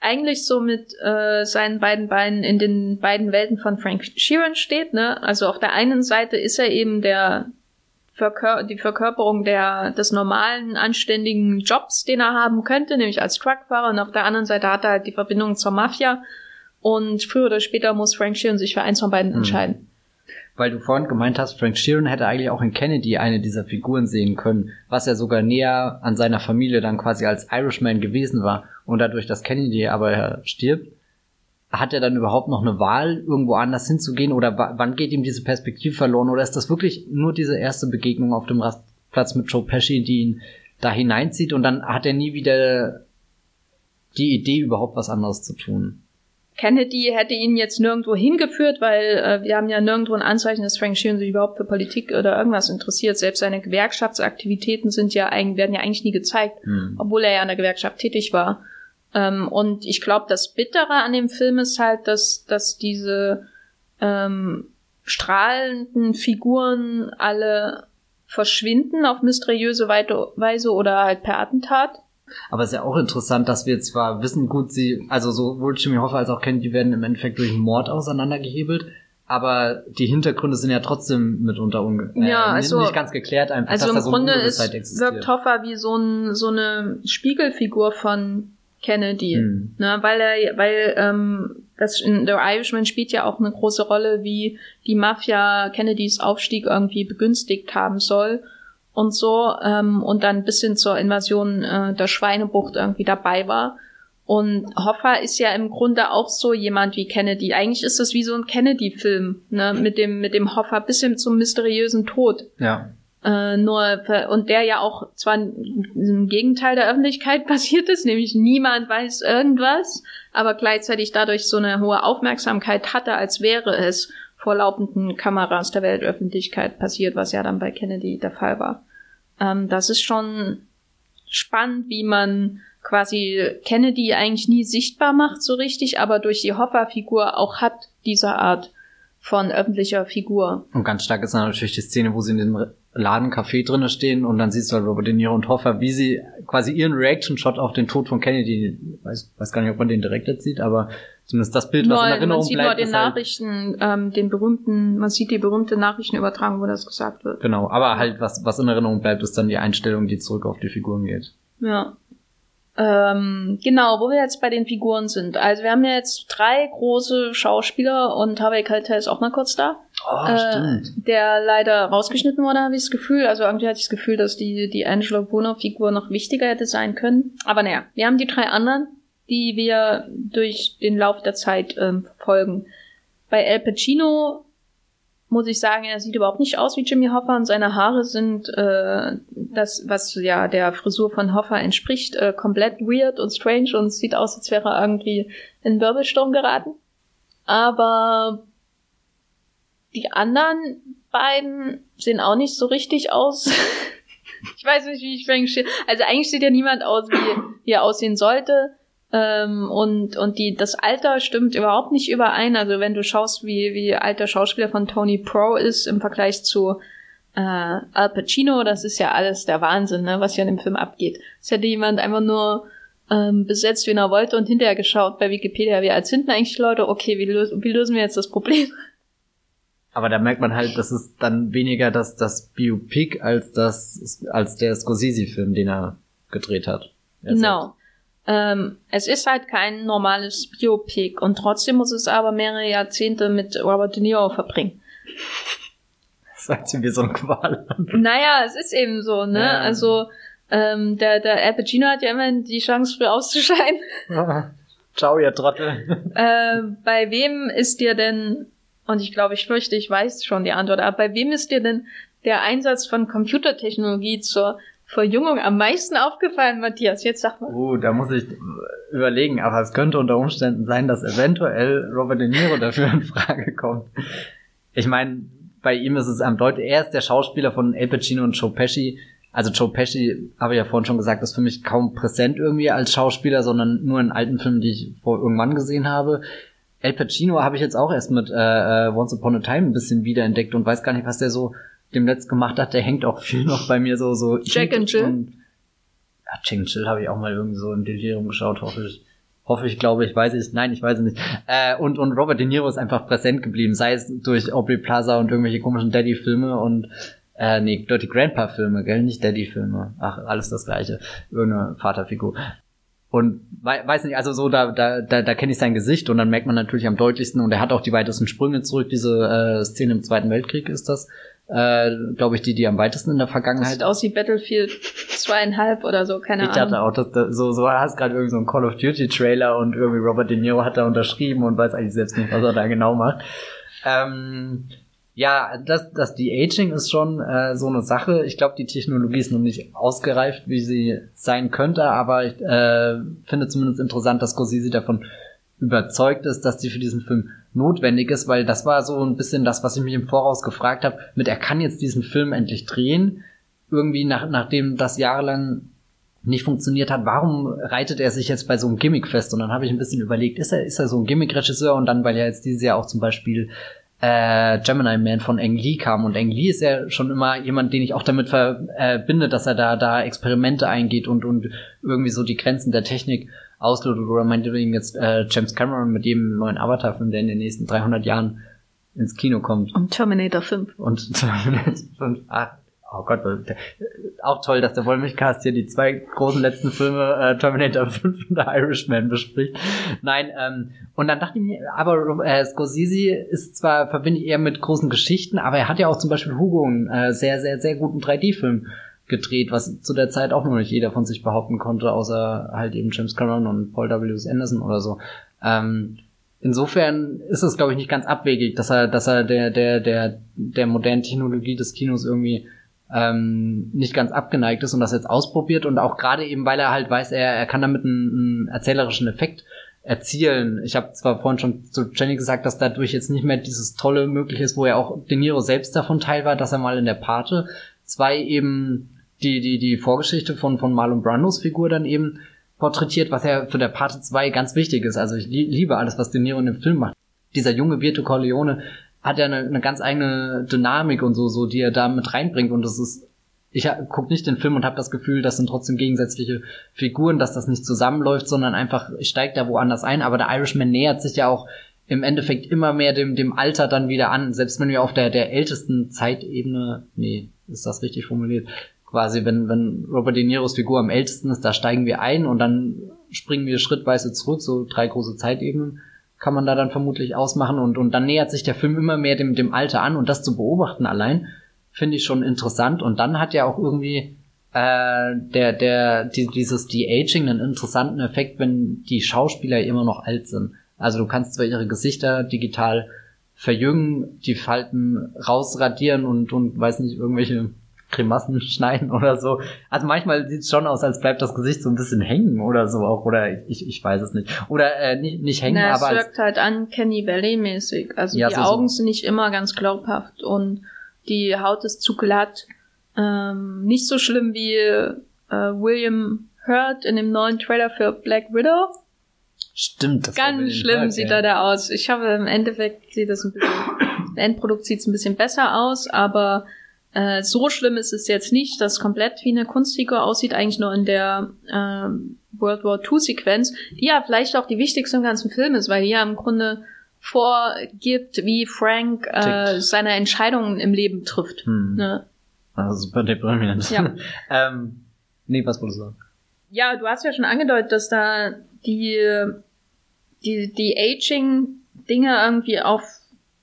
eigentlich so mit äh, seinen beiden Beinen in den beiden Welten von Frank Sheeran steht. Ne? Also auf der einen Seite ist er eben der Verkör die Verkörperung der, des normalen, anständigen Jobs, den er haben könnte, nämlich als Truckfahrer. Und auf der anderen Seite hat er halt die Verbindung zur Mafia. Und früher oder später muss Frank Sheeran sich für eins von beiden mhm. entscheiden weil du vorhin gemeint hast, Frank Sheeran hätte eigentlich auch in Kennedy eine dieser Figuren sehen können, was er sogar näher an seiner Familie dann quasi als Irishman gewesen war. Und dadurch, dass Kennedy aber stirbt, hat er dann überhaupt noch eine Wahl, irgendwo anders hinzugehen? Oder wann geht ihm diese Perspektive verloren? Oder ist das wirklich nur diese erste Begegnung auf dem Rastplatz mit Joe Pesci, die ihn da hineinzieht und dann hat er nie wieder die Idee, überhaupt was anderes zu tun? Kennedy hätte ihn jetzt nirgendwo hingeführt, weil äh, wir haben ja nirgendwo ein Anzeichen, dass Frank Sheeran sich überhaupt für Politik oder irgendwas interessiert. Selbst seine Gewerkschaftsaktivitäten sind ja eigentlich, werden ja eigentlich nie gezeigt, hm. obwohl er ja in der Gewerkschaft tätig war. Ähm, und ich glaube, das Bittere an dem Film ist halt, dass, dass diese ähm, strahlenden Figuren alle verschwinden auf mysteriöse Weise oder halt per Attentat. Aber es ist ja auch interessant, dass wir zwar wissen, gut, sie, also sowohl Jimmy Hoffa als auch Kenny, die werden im Endeffekt durch einen Mord auseinandergehebelt, aber die Hintergründe sind ja trotzdem mitunter unge äh, ja, also, nicht ganz geklärt einfach. Also dass im so Grunde ist, wirkt Hoffa wie so, ein, so eine Spiegelfigur von Kennedy, hm. ne, weil er, weil ähm, das in The Irishman spielt ja auch eine große Rolle, wie die Mafia Kennedys Aufstieg irgendwie begünstigt haben soll und so ähm, und dann bis hin zur Invasion äh, der Schweinebucht irgendwie dabei war. Und Hoffa ist ja im Grunde auch so jemand wie Kennedy. Eigentlich ist das wie so ein Kennedy-Film, ne? Mit dem, mit dem Hoffa bis hin zum mysteriösen Tod. Ja. Äh, nur, und der ja auch zwar im Gegenteil der Öffentlichkeit passiert ist, nämlich niemand weiß irgendwas, aber gleichzeitig dadurch so eine hohe Aufmerksamkeit hatte, als wäre es vor laufenden Kameras der Weltöffentlichkeit passiert, was ja dann bei Kennedy der Fall war. Ähm, das ist schon spannend, wie man quasi Kennedy eigentlich nie sichtbar macht so richtig, aber durch die Hopper-Figur auch hat diese Art von öffentlicher Figur. Und ganz stark ist dann natürlich die Szene, wo sie in dem Ladencafé drinnen stehen und dann siehst du halt Robert De Niro und Hoffa, wie sie quasi ihren Reaction-Shot auf den Tod von Kennedy, weiß, weiß gar nicht, ob man den direkt jetzt sieht, aber zumindest das Bild, was Nein, in Erinnerung man sieht bleibt. Nur den halt Nachrichten, ähm, den berühmten, man sieht die berühmte Nachrichtenübertragung, wo das gesagt wird. Genau, aber halt was, was in Erinnerung bleibt, ist dann die Einstellung, die zurück auf die Figuren geht. Ja. Ähm, genau, wo wir jetzt bei den Figuren sind. Also wir haben ja jetzt drei große Schauspieler und Harvey Keitel ist auch mal kurz da. Oh, äh, stimmt. Der leider rausgeschnitten wurde, habe ich das Gefühl. Also irgendwie hatte ich das Gefühl, dass die, die Angelo Bruno-Figur noch wichtiger hätte sein können. Aber naja, wir haben die drei anderen, die wir durch den Lauf der Zeit ähm, verfolgen. Bei El Pacino muss ich sagen, er sieht überhaupt nicht aus wie Jimmy Hoffa und seine Haare sind äh, das, was ja der Frisur von Hoffa entspricht, äh, komplett weird und strange und sieht aus, als wäre er irgendwie in Wirbelsturm geraten. Aber die anderen beiden sehen auch nicht so richtig aus. ich weiß nicht, wie ich eigentlich Also eigentlich sieht ja niemand aus, wie, wie er aussehen sollte. Ähm, und und die, das Alter stimmt überhaupt nicht überein. Also wenn du schaust, wie, wie alt der Schauspieler von Tony Pro ist im Vergleich zu äh, Al Pacino, das ist ja alles der Wahnsinn, ne, was hier in dem Film abgeht. Es hätte jemand einfach nur ähm, besetzt, wen er wollte und hinterher geschaut bei Wikipedia, wie alt sind eigentlich Leute? Okay, wie, lösen, wie lösen wir jetzt das Problem? Aber da merkt man halt, das ist dann weniger das, das Biopic als das, als der Scorsese-Film, den er gedreht hat. Genau. Ähm, es ist halt kein normales Biopic und trotzdem muss es aber mehrere Jahrzehnte mit Robert De Niro verbringen. Das hört sich wie so ein Qual an. Naja, es ist eben so, ne? Ja. Also, ähm, der, der Al Pacino hat ja immer die Chance, früh auszuscheiden. Ciao, ihr Trottel. äh, bei wem ist dir denn, und ich glaube, ich fürchte, ich weiß schon die Antwort, aber bei wem ist dir denn der Einsatz von Computertechnologie zur Verjüngung am meisten aufgefallen, Matthias? Jetzt sag mal. Uh, da muss ich überlegen, aber es könnte unter Umständen sein, dass eventuell Robert De Niro dafür in Frage kommt. Ich meine, bei ihm ist es am deutlich, er ist der Schauspieler von El Pacino und Joe Pesci. Also Joe Pesci, habe ich ja vorhin schon gesagt, ist für mich kaum präsent irgendwie als Schauspieler, sondern nur in alten Filmen, die ich vor irgendwann gesehen habe. El Pacino habe ich jetzt auch erst mit äh, äh Once Upon a Time ein bisschen wiederentdeckt und weiß gar nicht, was der so dem letzt gemacht hat, der hängt auch viel noch bei mir so, so. Jack and Jill? Und, ja, Jack and Jill habe ich auch mal irgendwie so im Delirium geschaut, hoffe ich. Hoffe ich, glaube ich, weiß ich, nein, ich weiß es nicht. Äh, und, und Robert De Niro ist einfach präsent geblieben, sei es durch Aubrey Plaza und irgendwelche komischen Daddy-Filme und äh, nee, Dirty Grandpa-Filme, gell? Nicht Daddy-Filme. Ach, alles das gleiche. Irgendeine Vaterfigur. Und weiß nicht, also so, da, da, da, da kenne ich sein Gesicht und dann merkt man natürlich am deutlichsten, und er hat auch die weitesten Sprünge zurück, diese äh, Szene im Zweiten Weltkrieg ist das, äh, glaube ich, die, die am weitesten in der Vergangenheit. Sieht aus wie Battlefield zweieinhalb oder so, keine ich Ahnung. Ich dachte auch, dass da, so, so hast gerade irgendwie so einen Call of Duty Trailer und irgendwie Robert De Niro hat da unterschrieben und weiß eigentlich selbst nicht, was er da genau macht. Ähm, ja, das, das De-Aging ist schon äh, so eine Sache. Ich glaube, die Technologie ist noch nicht ausgereift, wie sie sein könnte, aber ich äh, finde zumindest interessant, dass Scorsese davon überzeugt ist, dass die für diesen Film notwendig ist, weil das war so ein bisschen das, was ich mich im Voraus gefragt habe, mit er kann jetzt diesen Film endlich drehen, irgendwie nach, nachdem das jahrelang nicht funktioniert hat, warum reitet er sich jetzt bei so einem Gimmick fest? Und dann habe ich ein bisschen überlegt, ist er, ist er so ein Gimmick-Regisseur? Und dann, weil ja jetzt dieses Jahr auch zum Beispiel äh, Gemini Man von Eng Lee kam. Und Eng Lee ist ja schon immer jemand, den ich auch damit verbinde, dass er da, da Experimente eingeht und, und irgendwie so die Grenzen der Technik auslotet. Oder meinetwegen jetzt äh, James Cameron mit dem neuen Avatar-Film, der in den nächsten 300 Jahren ins Kino kommt. Und Terminator 5. Und Terminator 5. Ach, oh Gott, auch toll, dass der Wollmilchcast hier die zwei großen letzten Filme äh, Terminator 5 und The Irishman bespricht. Nein, ähm, und dann dachte ich mir, aber äh, Scorsese ist zwar, verbinde ich eher mit großen Geschichten, aber er hat ja auch zum Beispiel Hugo einen äh, sehr, sehr, sehr guten 3D-Film gedreht, was zu der Zeit auch noch nicht jeder von sich behaupten konnte, außer halt eben James Cameron und Paul W. Anderson oder so. Ähm, insofern ist es, glaube ich, nicht ganz abwegig, dass er, dass er der, der, der, der modernen Technologie des Kinos irgendwie ähm, nicht ganz abgeneigt ist und das jetzt ausprobiert und auch gerade eben, weil er halt weiß, er, er kann damit einen, einen erzählerischen Effekt erzielen. Ich habe zwar vorhin schon zu Jenny gesagt, dass dadurch jetzt nicht mehr dieses Tolle möglich ist, wo ja auch De Niro selbst davon teil war, dass er mal in der Pate zwei eben die, die, die Vorgeschichte von, von Marlon Brandos Figur dann eben porträtiert, was ja für der Pate 2 ganz wichtig ist. Also ich liebe alles, was De Niro in dem Film macht. Dieser junge Vito Corleone hat ja eine, eine ganz eigene Dynamik und so, so, die er da mit reinbringt und das ist ich gucke nicht den Film und habe das Gefühl, das sind trotzdem gegensätzliche Figuren, dass das nicht zusammenläuft, sondern einfach steigt da woanders ein. Aber der Irishman nähert sich ja auch im Endeffekt immer mehr dem, dem Alter dann wieder an. Selbst wenn wir auf der, der ältesten Zeitebene, nee, ist das richtig formuliert, quasi, wenn, wenn Robert De Niros Figur am ältesten ist, da steigen wir ein und dann springen wir schrittweise zurück, so drei große Zeitebenen kann man da dann vermutlich ausmachen und, und dann nähert sich der Film immer mehr dem, dem Alter an und das zu beobachten allein, finde ich schon interessant und dann hat ja auch irgendwie äh, der, der, die, dieses De-Aging einen interessanten Effekt, wenn die Schauspieler immer noch alt sind. Also du kannst zwar ihre Gesichter digital verjüngen, die Falten rausradieren und, und weiß nicht, irgendwelche Grimassen schneiden oder so. Also manchmal sieht es schon aus, als bleibt das Gesicht so ein bisschen hängen oder so auch. Oder ich, ich weiß es nicht. Oder äh, nicht, nicht hängen, Na, aber. Es wirkt halt an Kenny Valley mäßig. Also ja, die so, Augen so. sind nicht immer ganz glaubhaft und die Haut ist zu glatt. Ähm, nicht so schlimm wie äh, William Hurt in dem neuen Trailer für Black Widow. Stimmt. Das Ganz schlimm Hurt, sieht ja. er da aus. Ich hoffe, im Endeffekt sieht das ein bisschen, im Endprodukt sieht es ein bisschen besser aus, aber äh, so schlimm ist es jetzt nicht, dass komplett wie eine Kunstfigur aussieht, eigentlich nur in der äh, World War II Sequenz, die ja vielleicht auch die wichtigste im ganzen Film ist, weil die ja im Grunde vorgibt, wie Frank äh, seine Entscheidungen im Leben trifft. Hm. Ne? Also super deprimierend. Ja. ähm, nee, was wolltest du sagen? Ja, du hast ja schon angedeutet, dass da die, die, die Aging-Dinge irgendwie auf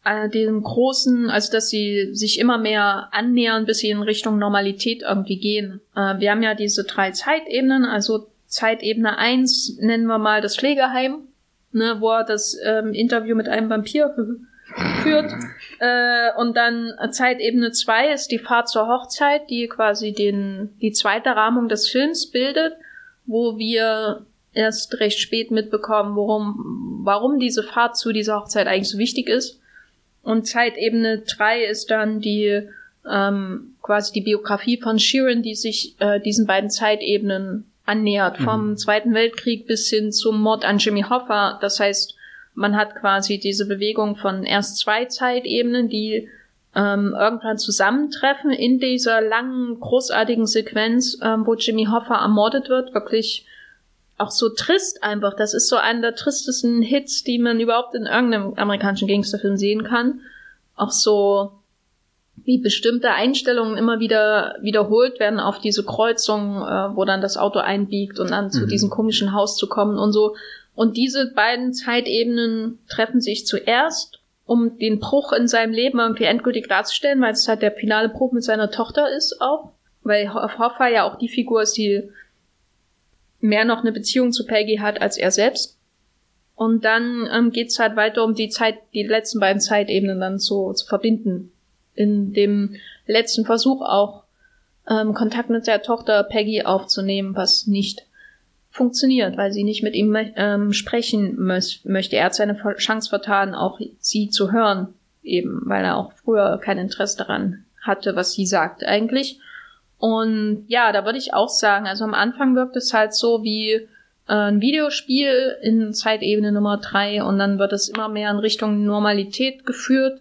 äh, diesem großen, also dass sie sich immer mehr annähern, bis sie in Richtung Normalität irgendwie gehen. Äh, wir haben ja diese drei Zeitebenen, also Zeitebene eins nennen wir mal das Pflegeheim, ne, wo er das ähm, Interview mit einem Vampir führt. Äh, und dann Zeitebene zwei ist die Fahrt zur Hochzeit, die quasi den, die zweite Rahmung des Films bildet, wo wir erst recht spät mitbekommen, worum, warum diese Fahrt zu dieser Hochzeit eigentlich so wichtig ist. Und Zeitebene drei ist dann die ähm, quasi die Biografie von Sheeran, die sich äh, diesen beiden Zeitebenen annähert, mhm. vom Zweiten Weltkrieg bis hin zum Mord an Jimmy Hoffa. Das heißt, man hat quasi diese Bewegung von erst zwei Zeitebenen, die ähm, irgendwann zusammentreffen in dieser langen, großartigen Sequenz, ähm, wo Jimmy Hoffa ermordet wird, wirklich auch so trist einfach. Das ist so einer der tristesten Hits, die man überhaupt in irgendeinem amerikanischen Gangsterfilm sehen kann. Auch so wie bestimmte Einstellungen immer wieder wiederholt werden auf diese Kreuzung, äh, wo dann das Auto einbiegt und dann mhm. zu diesem komischen Haus zu kommen und so. Und diese beiden Zeitebenen treffen sich zuerst, um den Bruch in seinem Leben irgendwie endgültig darzustellen, weil es halt der finale Bruch mit seiner Tochter ist auch. Weil Hoffa ja auch die Figur ist, die mehr noch eine Beziehung zu Peggy hat als er selbst. Und dann ähm, geht halt weiter um die Zeit, die letzten beiden Zeitebenen dann so zu verbinden in dem letzten Versuch auch ähm, Kontakt mit der Tochter Peggy aufzunehmen, was nicht funktioniert, weil sie nicht mit ihm ähm, sprechen möchte. Er hat seine Chance vertan, auch sie zu hören, eben, weil er auch früher kein Interesse daran hatte, was sie sagt eigentlich. Und ja, da würde ich auch sagen, also am Anfang wirkt es halt so wie äh, ein Videospiel in Zeitebene Nummer drei und dann wird es immer mehr in Richtung Normalität geführt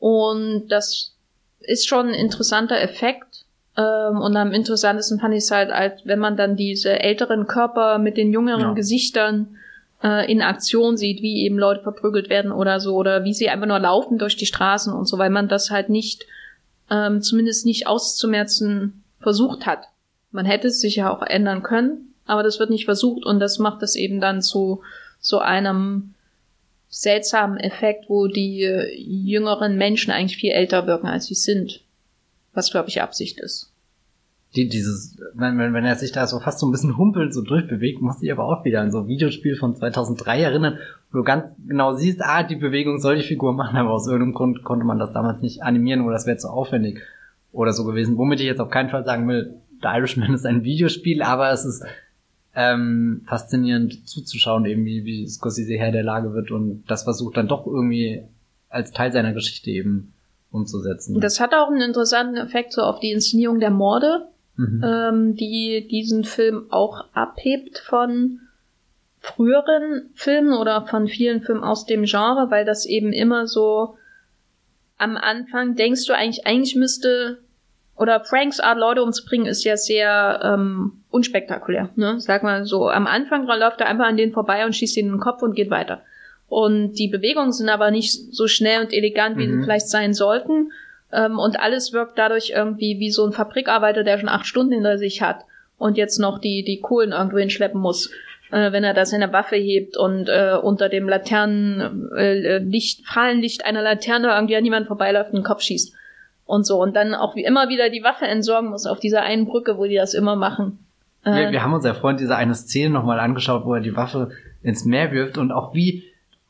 und das ist schon ein interessanter Effekt. Ähm, und am interessantesten fand ich es halt, halt, wenn man dann diese älteren Körper mit den jüngeren ja. Gesichtern äh, in Aktion sieht, wie eben Leute verprügelt werden oder so, oder wie sie einfach nur laufen durch die Straßen und so, weil man das halt nicht, ähm, zumindest nicht auszumerzen versucht hat. Man hätte es sicher auch ändern können, aber das wird nicht versucht und das macht es eben dann zu so einem seltsamen Effekt, wo die äh, jüngeren Menschen eigentlich viel älter wirken, als sie sind. Was, glaube ich, Absicht ist. die, dieses, wenn, wenn, wenn er sich da so fast so ein bisschen humpelnd so durchbewegt, muss ich aber auch wieder an so ein Videospiel von 2003 erinnern, wo du ganz genau siehst, ah, die Bewegung soll die Figur machen, aber aus irgendeinem Grund konnte man das damals nicht animieren oder das wäre zu aufwendig oder so gewesen. Womit ich jetzt auf keinen Fall sagen will, The Irishman ist ein Videospiel, aber es ist ähm, faszinierend zuzuschauen, eben wie, wie Scorsese Herr der Lage wird und das versucht dann doch irgendwie als Teil seiner Geschichte eben umzusetzen. Das hat auch einen interessanten Effekt so auf die Inszenierung der Morde, mhm. ähm, die diesen Film auch abhebt von früheren Filmen oder von vielen Filmen aus dem Genre, weil das eben immer so am Anfang denkst du eigentlich, eigentlich müsste oder Franks Art, Leute umzubringen, ist ja sehr ähm, unspektakulär. Ne? Sag mal so, am Anfang läuft er einfach an denen vorbei und schießt ihnen in den Kopf und geht weiter. Und die Bewegungen sind aber nicht so schnell und elegant, wie mhm. sie vielleicht sein sollten. Ähm, und alles wirkt dadurch irgendwie wie so ein Fabrikarbeiter, der schon acht Stunden hinter sich hat und jetzt noch die, die Kohlen irgendwo hinschleppen muss, äh, wenn er da seine Waffe hebt und äh, unter dem Laternenlicht, äh, Fahlenlicht einer Laterne irgendwie an jemand vorbeiläuft und den Kopf schießt und so. Und dann auch wie immer wieder die Waffe entsorgen muss auf dieser einen Brücke, wo die das immer machen. Wir, äh, wir haben uns ja vorhin diese eine Szene nochmal angeschaut, wo er die Waffe ins Meer wirft und auch wie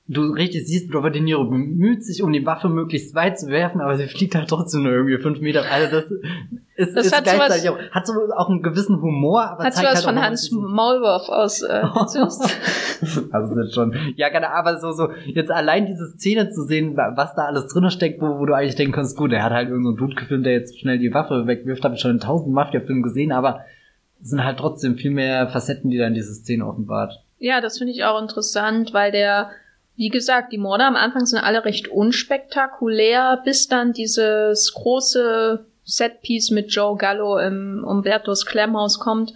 du richtig siehst, Robert De Niro bemüht sich, um die Waffe möglichst weit zu werfen, aber sie fliegt halt trotzdem nur irgendwie fünf Meter. Also das ist, das ist hat gleichzeitig auch, hat so auch einen gewissen Humor, aber hat zeigt was halt von Hans Maulwurf aus äh, Also das schon, ja genau, aber so, so, jetzt allein diese Szene zu sehen, was da alles drin steckt, wo, wo du eigentlich denken kannst, gut, er hat halt irgendeinen so Dude gefilmt, der jetzt schnell die Waffe wegwirft, habe ich schon in tausend Mafia-Filmen gesehen, aber es sind halt trotzdem viel mehr Facetten, die dann diese Szene offenbart. Ja, das finde ich auch interessant, weil der wie gesagt, die Morde am Anfang sind alle recht unspektakulär, bis dann dieses große Setpiece mit Joe Gallo im Umbertos Klemmhaus kommt,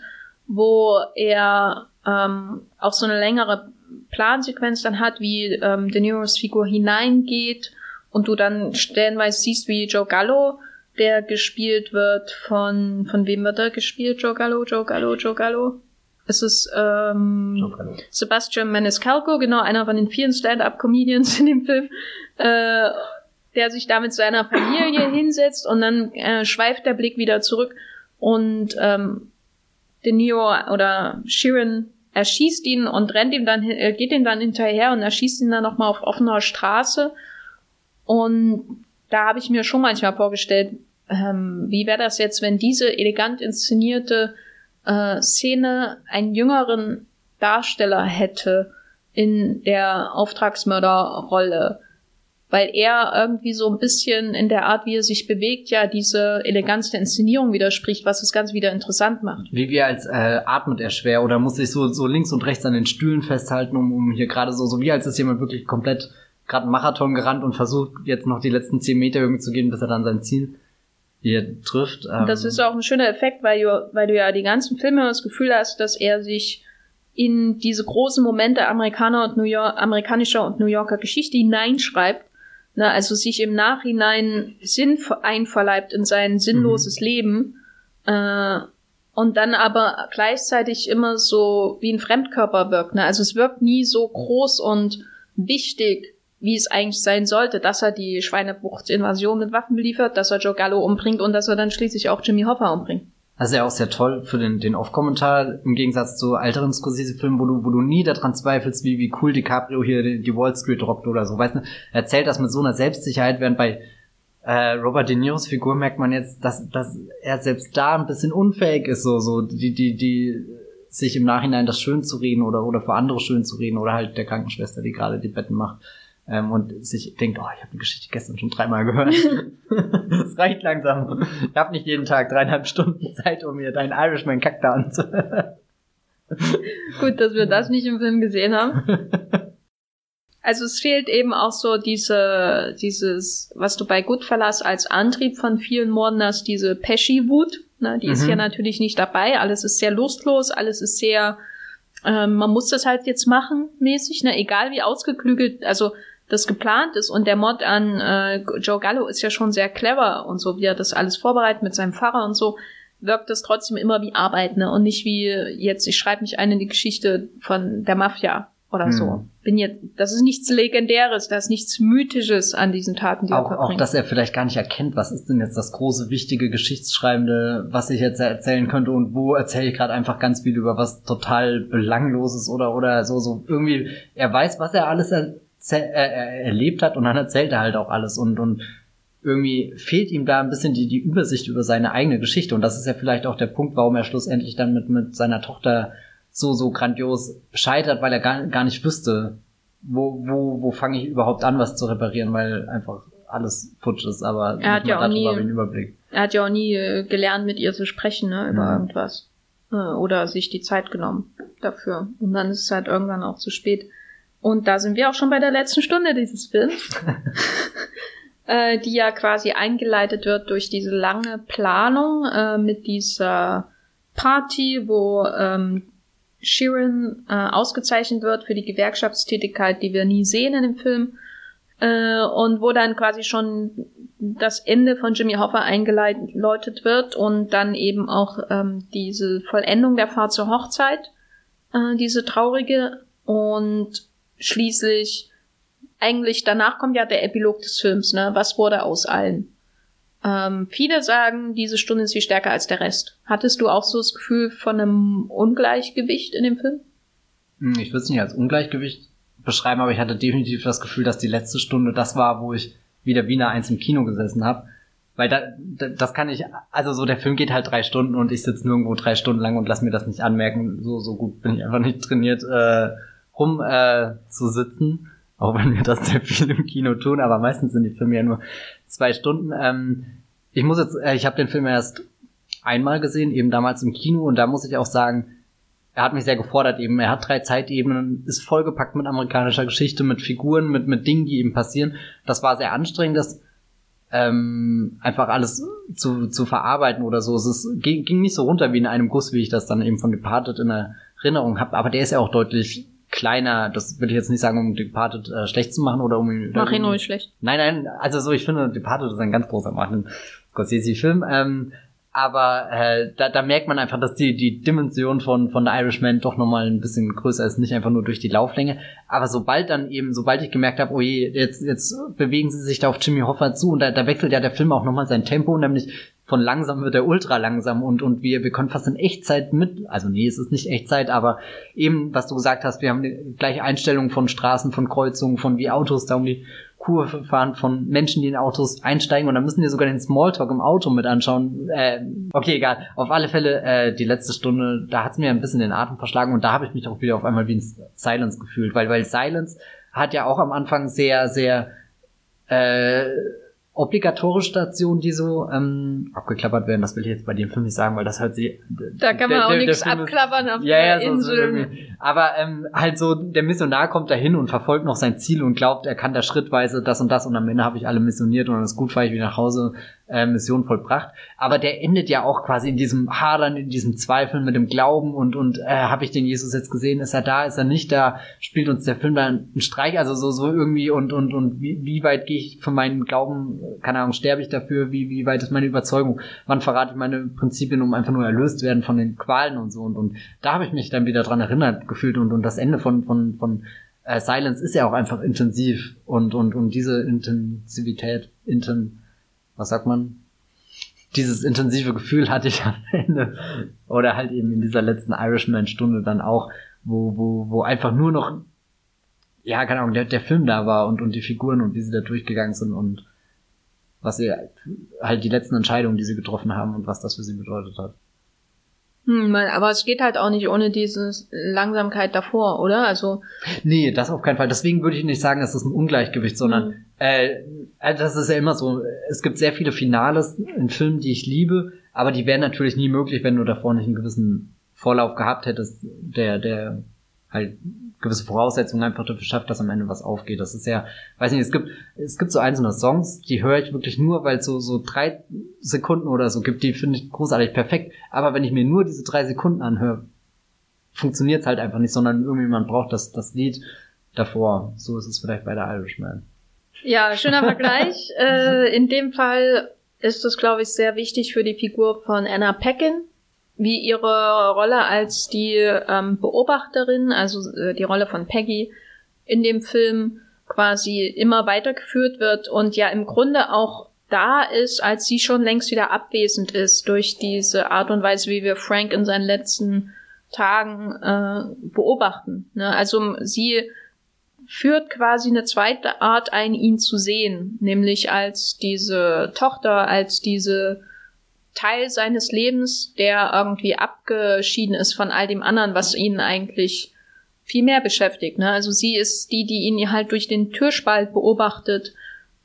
wo er ähm, auch so eine längere Plansequenz dann hat, wie ähm, De Niro's Figur hineingeht und du dann stellenweise siehst, wie Joe Gallo, der gespielt wird von, von wem wird er gespielt? Joe Gallo, Joe Gallo, Joe Gallo? Es ist ähm, Sebastian Maniscalco, genau, einer von den vielen Stand-up-Comedians in dem Film, äh, der sich da mit seiner Familie hinsetzt und dann äh, schweift der Blick wieder zurück und ähm, De Niro oder Sheeran erschießt ihn und rennt ihm dann, äh, geht ihm dann hinterher und erschießt ihn dann nochmal auf offener Straße. Und da habe ich mir schon manchmal vorgestellt, ähm, wie wäre das jetzt, wenn diese elegant inszenierte äh, Szene einen jüngeren Darsteller hätte in der Auftragsmörderrolle, weil er irgendwie so ein bisschen in der Art, wie er sich bewegt, ja diese Eleganz der Inszenierung widerspricht, was das Ganze wieder interessant macht. Wie wir als äh, atmet er schwer oder muss sich so, so links und rechts an den Stühlen festhalten, um, um hier gerade so, so wie als ist jemand wirklich komplett gerade einen Marathon gerannt und versucht jetzt noch die letzten zehn Meter irgendwie zu gehen, bis er dann sein Ziel hier trifft. Ähm das ist auch ein schöner Effekt, weil du, weil du ja die ganzen Filme das Gefühl hast, dass er sich in diese großen Momente Amerikaner und New York, amerikanischer und New Yorker Geschichte hineinschreibt. Ne, also sich im Nachhinein Sinn einverleibt in sein sinnloses mhm. Leben. Äh, und dann aber gleichzeitig immer so wie ein Fremdkörper wirkt. Ne? Also es wirkt nie so groß und wichtig, wie es eigentlich sein sollte, dass er die Schweinebucht-Invasion mit Waffen beliefert, dass er Joe Gallo umbringt und dass er dann schließlich auch Jimmy Hopper umbringt. Das ist ja auch sehr toll für den, den Off-Kommentar, im Gegensatz zu älteren Scorsese-Filmen, wo du, wo du nie daran zweifelst, wie, wie cool DiCaprio hier die, die Wall Street rockt oder so. Weißt du, er erzählt das mit so einer Selbstsicherheit, während bei äh, Robert De Niros Figur merkt man jetzt, dass, dass er selbst da ein bisschen unfähig ist, so, so, die, die, die, sich im Nachhinein das schön zu reden oder, oder für andere schön zu reden oder halt der Krankenschwester, die gerade die Betten macht ähm, und sich denkt, oh, ich habe die Geschichte gestern schon dreimal gehört. Es reicht langsam. Ich habe nicht jeden Tag dreieinhalb Stunden Zeit, um mir deinen Irishman-Kack da anzuhören. Gut, dass wir das nicht im Film gesehen haben. Also es fehlt eben auch so diese, dieses, was du bei Goodfellas als Antrieb von vielen Morden hast, diese Pesci-Wut. Ne, die mhm. ist hier natürlich nicht dabei. Alles ist sehr lustlos, alles ist sehr, ähm, man muss das halt jetzt machen, mäßig, ne, egal wie ausgeklügelt, also das geplant ist und der Mod an äh, Joe Gallo ist ja schon sehr clever und so, wie er das alles vorbereitet mit seinem Fahrer und so, wirkt das trotzdem immer wie Arbeit, ne? Und nicht wie jetzt, ich schreibe mich ein in die Geschichte von der Mafia. oder hm. so. Bin jetzt, das ist nichts Legendäres, das ist nichts Mythisches an diesen Taten, die auch, er. Auch, dass er vielleicht gar nicht erkennt, was ist denn jetzt das große, wichtige Geschichtsschreibende, was ich jetzt erzählen könnte und wo erzähle ich gerade einfach ganz viel über was total belangloses oder oder so so irgendwie. Er weiß, was er alles er, erlebt hat und dann erzählt er halt auch alles und und irgendwie fehlt ihm da ein bisschen die, die Übersicht über seine eigene Geschichte. Und das ist ja vielleicht auch der Punkt, warum er schlussendlich dann mit, mit seiner Tochter so, so grandios scheitert, weil er gar, gar nicht wüsste, wo, wo, wo fange ich überhaupt an, was zu reparieren, weil einfach alles futsch ist, aber er hat ja auch nie, Überblick. Er hat ja auch nie äh, gelernt, mit ihr zu sprechen, ne, über ja. irgendwas. Äh, oder sich die Zeit genommen dafür. Und dann ist es halt irgendwann auch zu spät. Und da sind wir auch schon bei der letzten Stunde dieses Films. äh, die ja quasi eingeleitet wird durch diese lange Planung äh, mit dieser Party, wo ähm, Sheeran äh, ausgezeichnet wird für die Gewerkschaftstätigkeit, die wir nie sehen in dem Film. Äh, und wo dann quasi schon das Ende von Jimmy Hoffa eingeläutet wird und dann eben auch ähm, diese Vollendung der Fahrt zur Hochzeit, äh, diese traurige und schließlich eigentlich danach kommt ja der Epilog des Films, ne? Was wurde aus allen? Ähm, viele sagen, diese Stunde ist viel stärker als der Rest. Hattest du auch so das Gefühl von einem Ungleichgewicht in dem Film? Hm, ich würde es nicht als Ungleichgewicht beschreiben, aber ich hatte definitiv das Gefühl, dass die letzte Stunde das war, wo ich wieder Wiener eins im Kino gesessen habe. Weil da, da, das kann ich, also so der Film geht halt drei Stunden und ich sitze nirgendwo drei Stunden lang und lass mir das nicht anmerken. So, so gut bin ich einfach nicht trainiert, äh, rum äh, zu sitzen. Auch wenn wir das sehr viel im Kino tun, aber meistens sind die Filme ja nur zwei Stunden. Ähm, ich muss jetzt, äh, ich habe den Film erst einmal gesehen, eben damals im Kino, und da muss ich auch sagen, er hat mich sehr gefordert eben. Er hat drei Zeitebenen, ist vollgepackt mit amerikanischer Geschichte, mit Figuren, mit, mit Dingen, die eben passieren. Das war sehr anstrengend, das ähm, einfach alles zu, zu verarbeiten oder so. Es ist, ging, ging nicht so runter wie in einem Guss, wie ich das dann eben von Departed in Erinnerung habe. Aber der ist ja auch deutlich kleiner, das will ich jetzt nicht sagen, um Departed äh, schlecht zu machen oder um ihn. Mach ihn ruhig schlecht. Nein, nein, also so, ich finde, Departed ist ein ganz großer Martin Scorsese-Film. Ähm, aber äh, da, da merkt man einfach, dass die, die Dimension von, von The Irishman doch nochmal ein bisschen größer ist, nicht einfach nur durch die Lauflänge. Aber sobald dann eben, sobald ich gemerkt habe, oh je, jetzt, jetzt bewegen sie sich da auf Jimmy Hoffa zu und da, da wechselt ja der Film auch nochmal sein Tempo, nämlich von langsam wird er ultra langsam und, und wir, wir können fast in Echtzeit mit, also nee, es ist nicht Echtzeit, aber eben, was du gesagt hast, wir haben die gleiche Einstellung von Straßen, von Kreuzungen, von wie Autos da um die Kurve fahren, von Menschen, die in Autos einsteigen und dann müssen wir sogar den Smalltalk im Auto mit anschauen. Äh, okay, egal. Auf alle Fälle, äh, die letzte Stunde, da hat's mir ein bisschen den Atem verschlagen und da habe ich mich auch wieder auf einmal wie in Silence gefühlt, weil, weil Silence hat ja auch am Anfang sehr, sehr äh, obligatorische Stationen, die so ähm, abgeklappert werden. Das will ich jetzt bei dem Film nicht sagen, weil das halt sie. Da kann man der, auch nichts abklappern auf ja, der ja, Insel. So aber ähm, halt so, der Missionar kommt dahin und verfolgt noch sein Ziel und glaubt, er kann da schrittweise das und das und am Ende habe ich alle missioniert und dann ist gut, fahre ich wieder nach Hause äh, Mission vollbracht. Aber der endet ja auch quasi in diesem Hadern, in diesem Zweifeln mit dem Glauben und und äh, habe ich den Jesus jetzt gesehen? Ist er da? Ist er nicht da? Spielt uns der Film da einen Streich? Also so so irgendwie und und und wie, wie weit gehe ich von meinem Glauben? Keine Ahnung, sterbe ich dafür? Wie wie weit ist meine Überzeugung? Wann verrate ich meine Prinzipien, um einfach nur erlöst werden von den Qualen und so und und da habe ich mich dann wieder dran erinnert gefühlt und und das Ende von von von äh, Silence ist ja auch einfach intensiv und und und diese Intensivität inten was sagt man, dieses intensive Gefühl hatte ich am Ende oder halt eben in dieser letzten Irishman-Stunde dann auch, wo, wo, wo einfach nur noch, ja, keine Ahnung, der, der Film da war und, und die Figuren und wie sie da durchgegangen sind und was sie halt die letzten Entscheidungen, die sie getroffen haben und was das für sie bedeutet hat. Hm, aber es geht halt auch nicht ohne diese Langsamkeit davor, oder? Also. Nee, das auf keinen Fall. Deswegen würde ich nicht sagen, es ist ein Ungleichgewicht, sondern hm. äh, also das ist ja immer so. Es gibt sehr viele Finales in Filmen, die ich liebe, aber die wären natürlich nie möglich, wenn du davor nicht einen gewissen Vorlauf gehabt hättest, der, der halt gewisse Voraussetzungen einfach dafür schafft, dass am Ende was aufgeht. Das ist ja, weiß nicht, es gibt, es gibt so einzelne Songs, die höre ich wirklich nur, weil es so, so drei Sekunden oder so gibt, die finde ich großartig perfekt. Aber wenn ich mir nur diese drei Sekunden anhöre, funktioniert es halt einfach nicht, sondern irgendwie man braucht das, das Lied davor. So ist es vielleicht bei der Irishman. Ja, schöner Vergleich. äh, in dem Fall ist es, glaube ich, sehr wichtig für die Figur von Anna Peckin, wie ihre Rolle als die ähm, Beobachterin, also äh, die Rolle von Peggy in dem Film quasi immer weitergeführt wird und ja im Grunde auch da ist, als sie schon längst wieder abwesend ist durch diese Art und Weise, wie wir Frank in seinen letzten Tagen äh, beobachten. Ne? Also sie führt quasi eine zweite Art ein, ihn zu sehen, nämlich als diese Tochter, als diese Teil seines Lebens, der irgendwie abgeschieden ist von all dem anderen, was ihn eigentlich viel mehr beschäftigt. Ne? Also sie ist die, die ihn halt durch den Türspalt beobachtet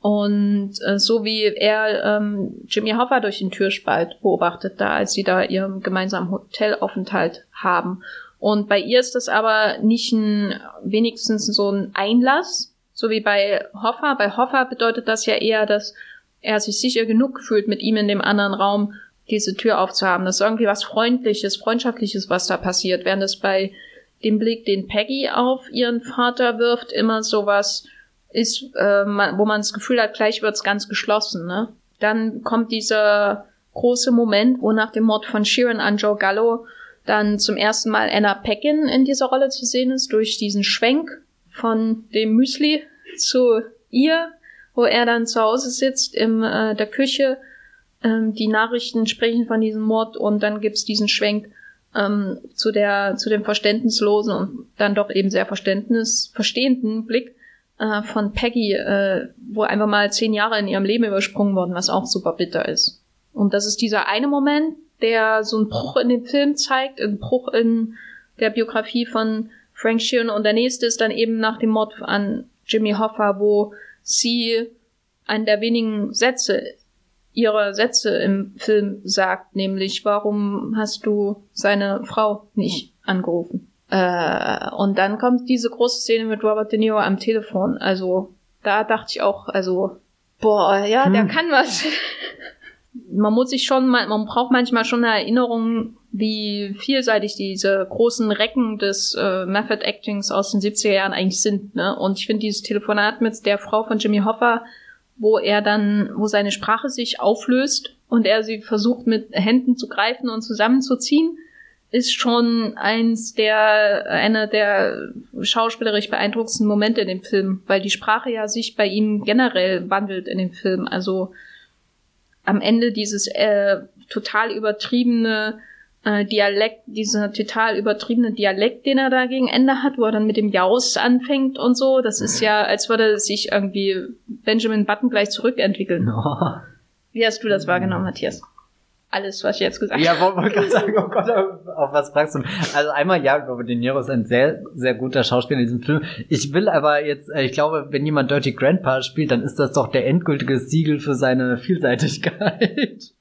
und äh, so wie er ähm, Jimmy Hoffa durch den Türspalt beobachtet, da als sie da ihren gemeinsamen Hotelaufenthalt haben. Und bei ihr ist das aber nicht ein, wenigstens so ein Einlass, so wie bei Hoffa. Bei Hoffa bedeutet das ja eher, dass er sich sicher genug fühlt, mit ihm in dem anderen Raum diese Tür aufzuhaben. Das ist irgendwie was Freundliches, Freundschaftliches, was da passiert. Während es bei dem Blick, den Peggy auf ihren Vater wirft, immer sowas ist, äh, wo man das Gefühl hat, gleich wird's ganz geschlossen. Ne? Dann kommt dieser große Moment, wo nach dem Mord von Sheeran an Joe Gallo dann zum ersten Mal Anna Peckin in dieser Rolle zu sehen ist, durch diesen Schwenk von dem Müsli zu ihr, wo er dann zu Hause sitzt in äh, der Küche. Ähm, die Nachrichten sprechen von diesem Mord und dann gibt's diesen Schwenk ähm, zu der zu dem verständnislosen und dann doch eben sehr verständnis verstehenden Blick äh, von Peggy, äh, wo einfach mal zehn Jahre in ihrem Leben übersprungen wurden, was auch super bitter ist. Und das ist dieser eine Moment, der so einen Bruch in den Film zeigt, einen Bruch in der Biografie von Frank Sheeran und der nächste ist dann eben nach dem Mord an Jimmy Hoffa, wo sie einen der wenigen Sätze ihre Sätze im Film sagt, nämlich warum hast du seine Frau nicht angerufen? Äh, und dann kommt diese große Szene mit Robert De Niro am Telefon. Also da dachte ich auch, also boah, ja, hm. der kann was. man muss sich schon, man braucht manchmal schon eine Erinnerung, wie vielseitig diese großen Recken des äh, Method Actings aus den 70er Jahren eigentlich sind. Ne? Und ich finde dieses Telefonat mit der Frau von Jimmy Hoffa, wo er dann, wo seine Sprache sich auflöst und er sie versucht mit Händen zu greifen und zusammenzuziehen, ist schon eins der, einer der schauspielerisch beeindruckendsten Momente in dem Film, weil die Sprache ja sich bei ihm generell wandelt in dem Film. Also am Ende dieses äh, total übertriebene äh, Dialekt, dieser total übertriebene Dialekt, den er da gegen Ende hat, wo er dann mit dem Jaus anfängt und so, das ist ja, als würde sich irgendwie Benjamin Button gleich zurückentwickeln. Oh. Wie hast du das wahrgenommen, Matthias? alles, was ich jetzt gesagt habe. Ja, wollte gerade sagen, oh Gott, auf, auf, was fragst du? Also einmal, ja, Robert De Niro ist ein sehr, sehr guter Schauspieler in diesem Film. Ich will aber jetzt, äh, ich glaube, wenn jemand Dirty Grandpa spielt, dann ist das doch der endgültige Siegel für seine Vielseitigkeit.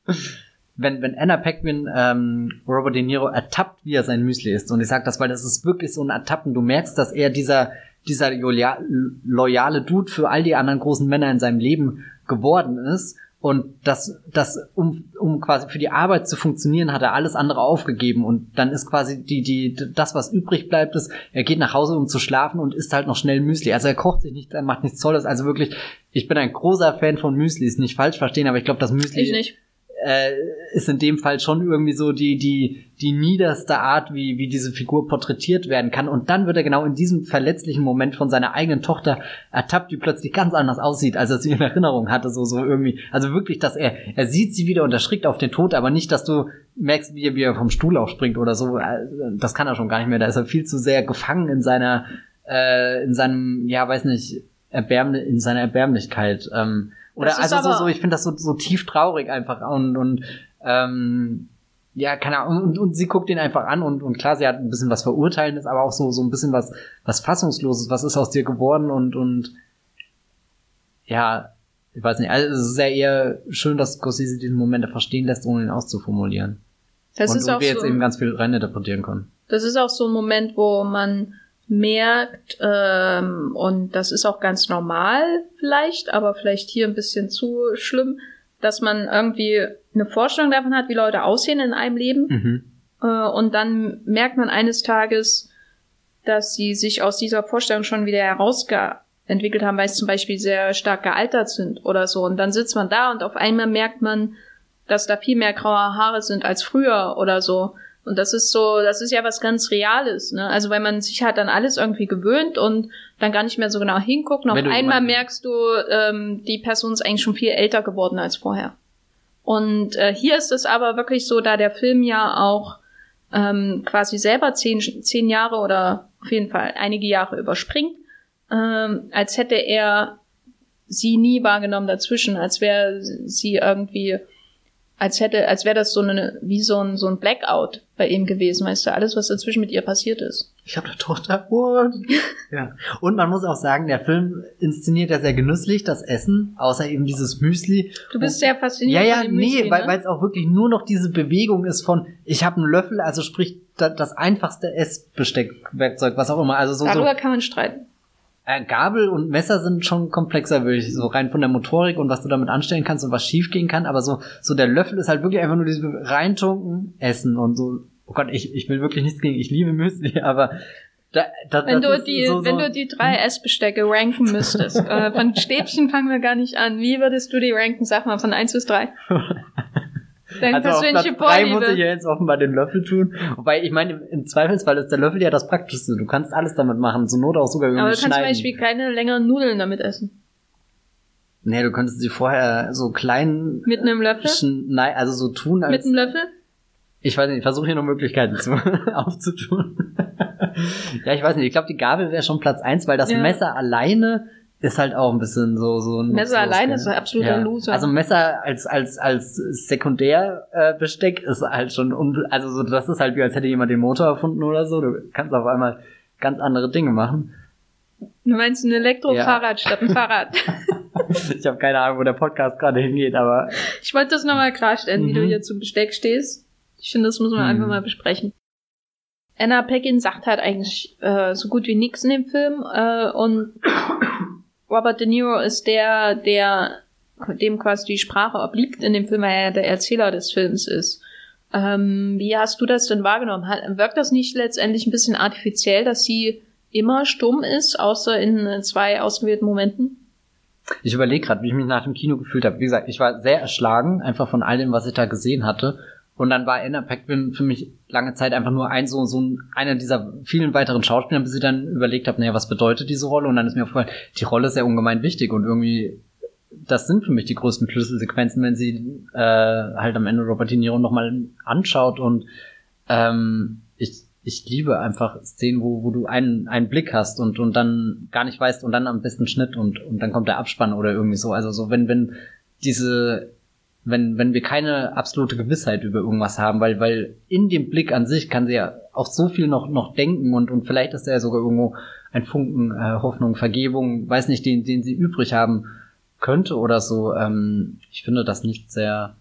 Wenn, wenn Anna Paquin ähm, Robert De Niro ertappt, wie er sein Müsli isst, und ich sag das, weil das ist wirklich so ein Ertappen, du merkst, dass er dieser, dieser loyale Dude für all die anderen großen Männer in seinem Leben geworden ist und das, das, um, um quasi für die Arbeit zu funktionieren, hat er alles andere aufgegeben. Und dann ist quasi die, die, das, was übrig bleibt, ist, er geht nach Hause, um zu schlafen und isst halt noch schnell Müsli. Also er kocht sich nicht, er macht nichts Tolles. Also wirklich, ich bin ein großer Fan von Müsli, ist nicht falsch verstehen, aber ich glaube, das Müsli. Ich nicht äh, ist in dem Fall schon irgendwie so die, die, die niederste Art, wie, wie diese Figur porträtiert werden kann. Und dann wird er genau in diesem verletzlichen Moment von seiner eigenen Tochter ertappt, die plötzlich ganz anders aussieht, als er sie in Erinnerung hatte, so, so irgendwie. Also wirklich, dass er, er sieht sie wieder und er schreckt auf den Tod, aber nicht, dass du merkst, wie er, wie er vom Stuhl aufspringt oder so. Das kann er schon gar nicht mehr. Da ist er viel zu sehr gefangen in seiner, äh, in seinem, ja, weiß nicht, Erbärm in seiner Erbärmlichkeit. Ähm, oder also so, so, ich finde das so, so tief traurig einfach und, und ähm, ja, keine Ahnung, und, und sie guckt ihn einfach an und, und klar, sie hat ein bisschen was Verurteilendes, aber auch so, so ein bisschen was, was Fassungsloses, was ist aus dir geworden und, und ja, ich weiß nicht, also es ist ja eher schön, dass Scorsese diesen Moment verstehen lässt, ohne ihn auszuformulieren. Das und, ist und auch wir jetzt so, eben ganz viel reininterpretieren können. Das ist auch so ein Moment, wo man merkt, ähm, und das ist auch ganz normal vielleicht, aber vielleicht hier ein bisschen zu schlimm, dass man irgendwie eine Vorstellung davon hat, wie Leute aussehen in einem Leben. Mhm. Äh, und dann merkt man eines Tages, dass sie sich aus dieser Vorstellung schon wieder herausentwickelt haben, weil sie zum Beispiel sehr stark gealtert sind oder so. Und dann sitzt man da und auf einmal merkt man, dass da viel mehr graue Haare sind als früher oder so. Und das ist so, das ist ja was ganz Reales, ne? Also weil man sich halt dann alles irgendwie gewöhnt und dann gar nicht mehr so genau hinguckt. Auf einmal merkst du, ähm, die Person ist eigentlich schon viel älter geworden als vorher. Und äh, hier ist es aber wirklich so, da der Film ja auch ähm, quasi selber zehn, zehn Jahre oder auf jeden Fall einige Jahre überspringt, ähm, als hätte er sie nie wahrgenommen dazwischen, als wäre sie irgendwie als hätte, als wäre das so eine, wie so ein, so ein Blackout bei ihm gewesen, weißt du, alles, was dazwischen mit ihr passiert ist. Ich habe eine Tochter. What? ja. Und man muss auch sagen, der Film inszeniert ja sehr genüsslich das Essen, außer eben dieses Müsli. Du bist sehr fasziniert. Ja, ja, nee, Müsli, weil ne? es auch wirklich nur noch diese Bewegung ist von, ich habe einen Löffel, also sprich das, das einfachste Essbesteckwerkzeug, was auch immer. Also so, Darüber so, kann man streiten. Äh, Gabel und Messer sind schon komplexer, würde ich so rein von der Motorik und was du damit anstellen kannst und was schiefgehen kann. Aber so, so der Löffel ist halt wirklich einfach nur dieses reintunken, essen und so. Oh Gott, ich, ich will wirklich nichts gegen, ich liebe Müsli, aber da, da, wenn du die, so, so wenn du die drei Essbestecke ranken müsstest, äh, von Stäbchen fangen wir gar nicht an. Wie würdest du die ranken? Sag mal, von eins bis drei. Deine also auf Platz drei muss ich ja jetzt offenbar den Löffel tun. Wobei, ich meine, im Zweifelsfall ist der Löffel ja das Praktischste. Du kannst alles damit machen, zur Not auch sogar irgendwie Aber du kannst zum Beispiel keine längeren Nudeln damit essen. Nee, du könntest sie vorher so klein... Mit einem Löffel? Nein, also so tun als... Mit einem Löffel? Ich weiß nicht, ich versuche hier noch Möglichkeiten zu, aufzutun. ja, ich weiß nicht, ich glaube, die Gabel wäre schon Platz eins, weil das ja. Messer alleine ist halt auch ein bisschen so so ein Messer alleine ist ein absoluter ja. Loser. Also Messer als als als Sekundärbesteck äh, ist halt schon un also so das ist halt wie als hätte jemand den Motor erfunden oder so. Du kannst auf einmal ganz andere Dinge machen. Du meinst ein Elektrofahrrad ja. statt ein Fahrrad? ich habe keine Ahnung, wo der Podcast gerade hingeht, aber ich wollte das nochmal klarstellen, mhm. wie du mhm. hier zum Besteck stehst. Ich finde, das muss man mhm. einfach mal besprechen. Anna Paquin sagt halt eigentlich äh, so gut wie nichts in dem Film äh, und Robert De Niro ist der, der dem quasi die Sprache obliegt in dem Film, weil er der Erzähler des Films ist. Ähm, wie hast du das denn wahrgenommen? Wirkt das nicht letztendlich ein bisschen artifiziell, dass sie immer stumm ist, außer in zwei ausgewählten Momenten? Ich überlege gerade, wie ich mich nach dem Kino gefühlt habe. Wie gesagt, ich war sehr erschlagen, einfach von all dem, was ich da gesehen hatte. Und dann war Anna Paquin für mich lange Zeit einfach nur ein so, so ein, einer dieser vielen weiteren Schauspieler, bis ich dann überlegt habe, naja, was bedeutet diese Rolle? Und dann ist mir aufgefallen, die Rolle ist ja ungemein wichtig und irgendwie, das sind für mich die größten Schlüsselsequenzen, wenn sie äh, halt am Ende Robert De Niro nochmal anschaut und ähm, ich, ich liebe einfach Szenen, wo, wo du einen, einen Blick hast und, und dann gar nicht weißt und dann am besten Schnitt und, und dann kommt der Abspann oder irgendwie so. Also so, wenn, wenn diese wenn, wenn wir keine absolute Gewissheit über irgendwas haben, weil, weil in dem Blick an sich kann sie ja auch so viel noch, noch denken und, und vielleicht ist da ja sogar irgendwo ein Funken äh, Hoffnung, Vergebung, weiß nicht, den, den sie übrig haben könnte oder so. Ähm, ich finde das nicht sehr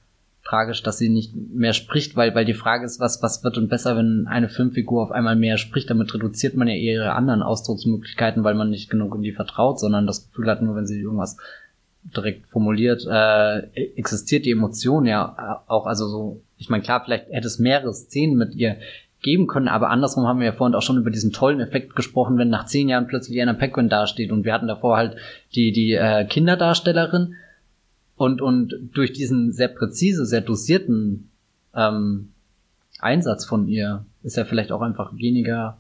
tragisch, dass sie nicht mehr spricht, weil, weil die Frage ist, was, was wird und besser, wenn eine Filmfigur auf einmal mehr spricht. Damit reduziert man ja ihre anderen Ausdrucksmöglichkeiten, weil man nicht genug in die vertraut, sondern das Gefühl hat, nur wenn sie irgendwas direkt formuliert, äh, existiert die Emotion ja auch, also so, ich meine, klar, vielleicht hätte es mehrere Szenen mit ihr geben können, aber andersrum haben wir ja vorhin auch schon über diesen tollen Effekt gesprochen, wenn nach zehn Jahren plötzlich Anna Paquin dasteht und wir hatten davor halt die, die äh, Kinderdarstellerin und, und durch diesen sehr präzise, sehr dosierten ähm, Einsatz von ihr ist ja vielleicht auch einfach weniger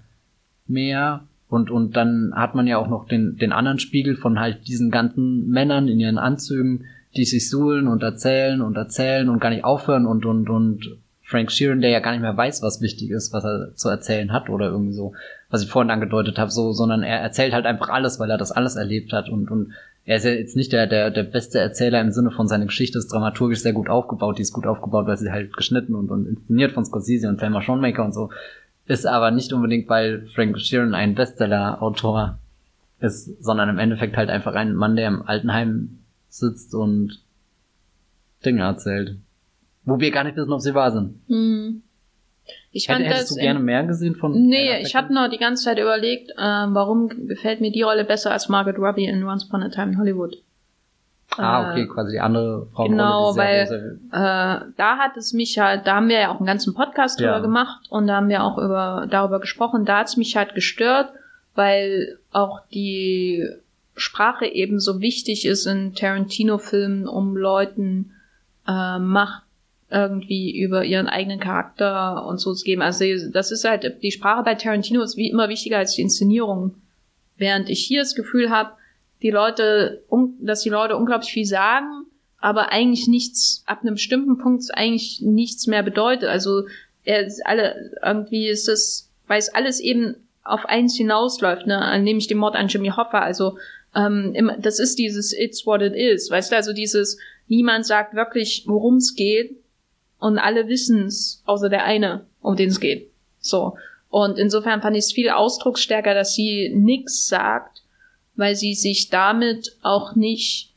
mehr und, und dann hat man ja auch noch den, den anderen Spiegel von halt diesen ganzen Männern in ihren Anzügen, die sich suhlen und erzählen und erzählen und gar nicht aufhören und, und, und Frank Sheeran, der ja gar nicht mehr weiß, was wichtig ist, was er zu erzählen hat oder irgendwie so, was ich vorhin angedeutet habe, so, sondern er erzählt halt einfach alles, weil er das alles erlebt hat und, und er ist ja jetzt nicht der, der, der beste Erzähler im Sinne von seiner Geschichte ist dramaturgisch sehr gut aufgebaut, die ist gut aufgebaut, weil sie halt geschnitten und, und inszeniert von Scorsese und Thelma Schoenmaker und so ist aber nicht unbedingt, weil Frank Sheeran ein Bestseller-Autor ist, sondern im Endeffekt halt einfach ein Mann, der im Altenheim sitzt und Dinge erzählt. Wo wir gar nicht wissen, ob sie wahr sind. Hm. Ich fand Hätt, hättest du gerne mehr gesehen von? Nee, ich habe noch die ganze Zeit überlegt, äh, warum gefällt mir die Rolle besser als Margaret Robbie in Once Upon a Time in Hollywood. Ah, okay, äh, quasi die andere Frau. Genau, weil äh, da hat es mich halt, da haben wir ja auch einen ganzen Podcast ja. drüber gemacht und da haben wir auch über darüber gesprochen. Da hat es mich halt gestört, weil auch die Sprache eben so wichtig ist in Tarantino-Filmen, um Leuten äh, Macht irgendwie über ihren eigenen Charakter und so zu geben. Also das ist halt, die Sprache bei Tarantino ist wie immer wichtiger als die Inszenierung. Während ich hier das Gefühl habe, die Leute, dass die Leute unglaublich viel sagen, aber eigentlich nichts, ab einem bestimmten Punkt eigentlich nichts mehr bedeutet. Also er ist alle, irgendwie ist es, weil es alles eben auf eins hinausläuft, ne, nämlich den Mord an Jimmy Hoffa. Also ähm, das ist dieses It's what it is, weißt du, also dieses niemand sagt wirklich, worum es geht und alle wissen es, außer der eine, um den es geht. So. Und insofern fand ich es viel ausdrucksstärker, dass sie nix sagt, weil sie sich damit auch nicht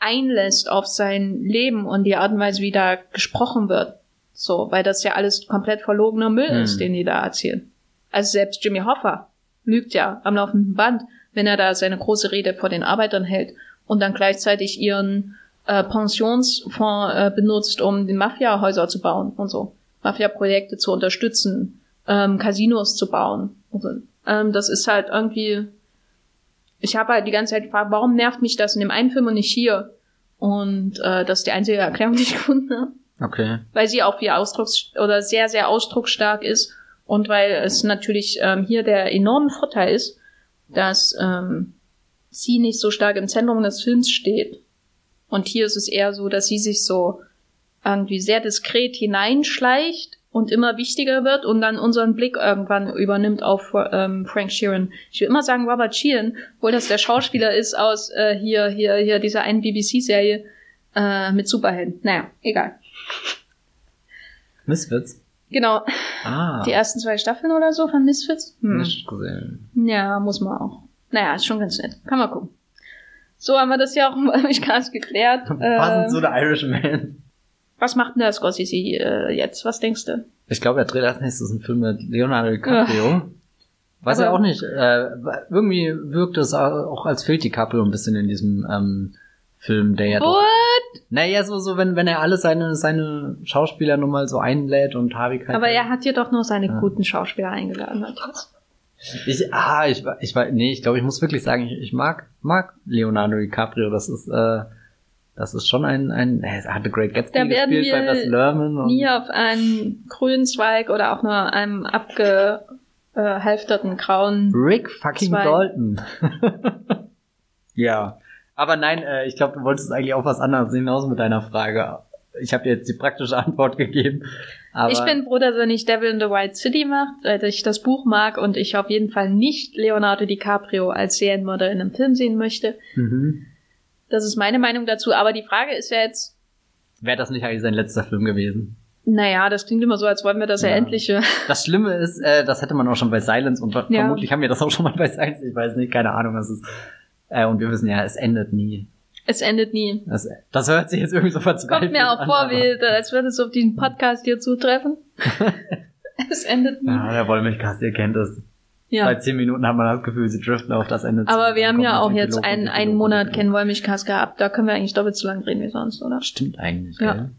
einlässt auf sein Leben und die Art und Weise, wie da gesprochen wird. So, weil das ja alles komplett verlogener Müll hm. ist, den die da erzählen. Also selbst Jimmy Hoffa lügt ja am laufenden Band, wenn er da seine große Rede vor den Arbeitern hält und dann gleichzeitig ihren äh, Pensionsfonds äh, benutzt, um den Mafia-Häuser zu bauen und so. Mafia-Projekte zu unterstützen, ähm, Casinos zu bauen. So. Ähm, das ist halt irgendwie. Ich habe halt die ganze Zeit gefragt, warum nervt mich das in dem einen Film und nicht hier? Und äh, das ist die einzige Erklärung, die ich gefunden habe. Okay. Weil sie auch viel ausdrucks oder sehr, sehr ausdrucksstark ist und weil es natürlich ähm, hier der enorme Vorteil ist, dass ähm, sie nicht so stark im Zentrum des Films steht. Und hier ist es eher so, dass sie sich so irgendwie sehr diskret hineinschleicht und immer wichtiger wird und dann unseren Blick irgendwann übernimmt auf ähm, Frank Sheeran. Ich will immer sagen Robert Sheeran, obwohl das der Schauspieler ist aus äh, hier, hier, hier dieser einen BBC-Serie äh, mit Superhelden. Naja, egal. Misfits? Genau. Ah. Die ersten zwei Staffeln oder so von Misfits. Hm. Nicht gesehen. Ja, muss man auch. Naja, ist schon ganz nett. Kann man gucken. So haben wir das ja auch im Cast geklärt. Passend äh, zu The Irishman. Was macht denn der Scorsese äh, jetzt? Was denkst du? Ich glaube, er dreht als nächstes einen Film mit Leonardo DiCaprio. Ach. Weiß er auch nicht. Äh, irgendwie wirkt es auch, als fehlt DiCaprio ein bisschen in diesem ähm, Film, der ja What? doch. Naja, so, so, wenn, wenn er alle seine, seine Schauspieler nun mal so einlädt und Harvey Keitel. Aber er hat ja doch nur seine ja. guten Schauspieler eingeladen, Matthias. Ich, ah, ich, ich, ich, nee, ich glaube, ich muss wirklich sagen, ich, ich mag, mag Leonardo DiCaprio. Das ist, äh, das ist schon ein, ein, er hat The Great Gatsby da werden gespielt wir bei Bas Lerman. Nie auf einen grünen Zweig oder auch nur einem abgehalfterten grauen Rick fucking Zweig. Dalton. ja. Aber nein, äh, ich glaube, du wolltest eigentlich auch was anderes hinaus mit deiner Frage. Ich habe jetzt die praktische Antwort gegeben. Ich bin froh, dass er nicht Devil in the White City macht, weil ich das Buch mag und ich auf jeden Fall nicht Leonardo DiCaprio als Serienmörder in einem Film sehen möchte. Mhm. Das ist meine Meinung dazu. Aber die Frage ist ja jetzt. Wäre das nicht eigentlich sein letzter Film gewesen? Naja, das klingt immer so, als wollen wir das ja, ja endlich. Das Schlimme ist, äh, das hätte man auch schon bei Silence und ja. vermutlich haben wir das auch schon mal bei Silence. Ich weiß nicht, keine Ahnung, was ist. Äh, und wir wissen ja, es endet nie. Es endet nie. Das, das hört sich jetzt irgendwie so verzweifelt an. Kommt mir auch vor, wie, als würde es auf diesen Podcast hier zutreffen. es endet nie. Ja, der Wollmilchcast, ihr kennt es. Ja. Seit zehn Minuten hat man das Gefühl, sie driften auf das Ende. Aber wir haben ja auch jetzt einen, einen Monat Wollmilchcast gehabt. Da können wir eigentlich doppelt so lang reden wie sonst, oder? Stimmt eigentlich, ja. Gell?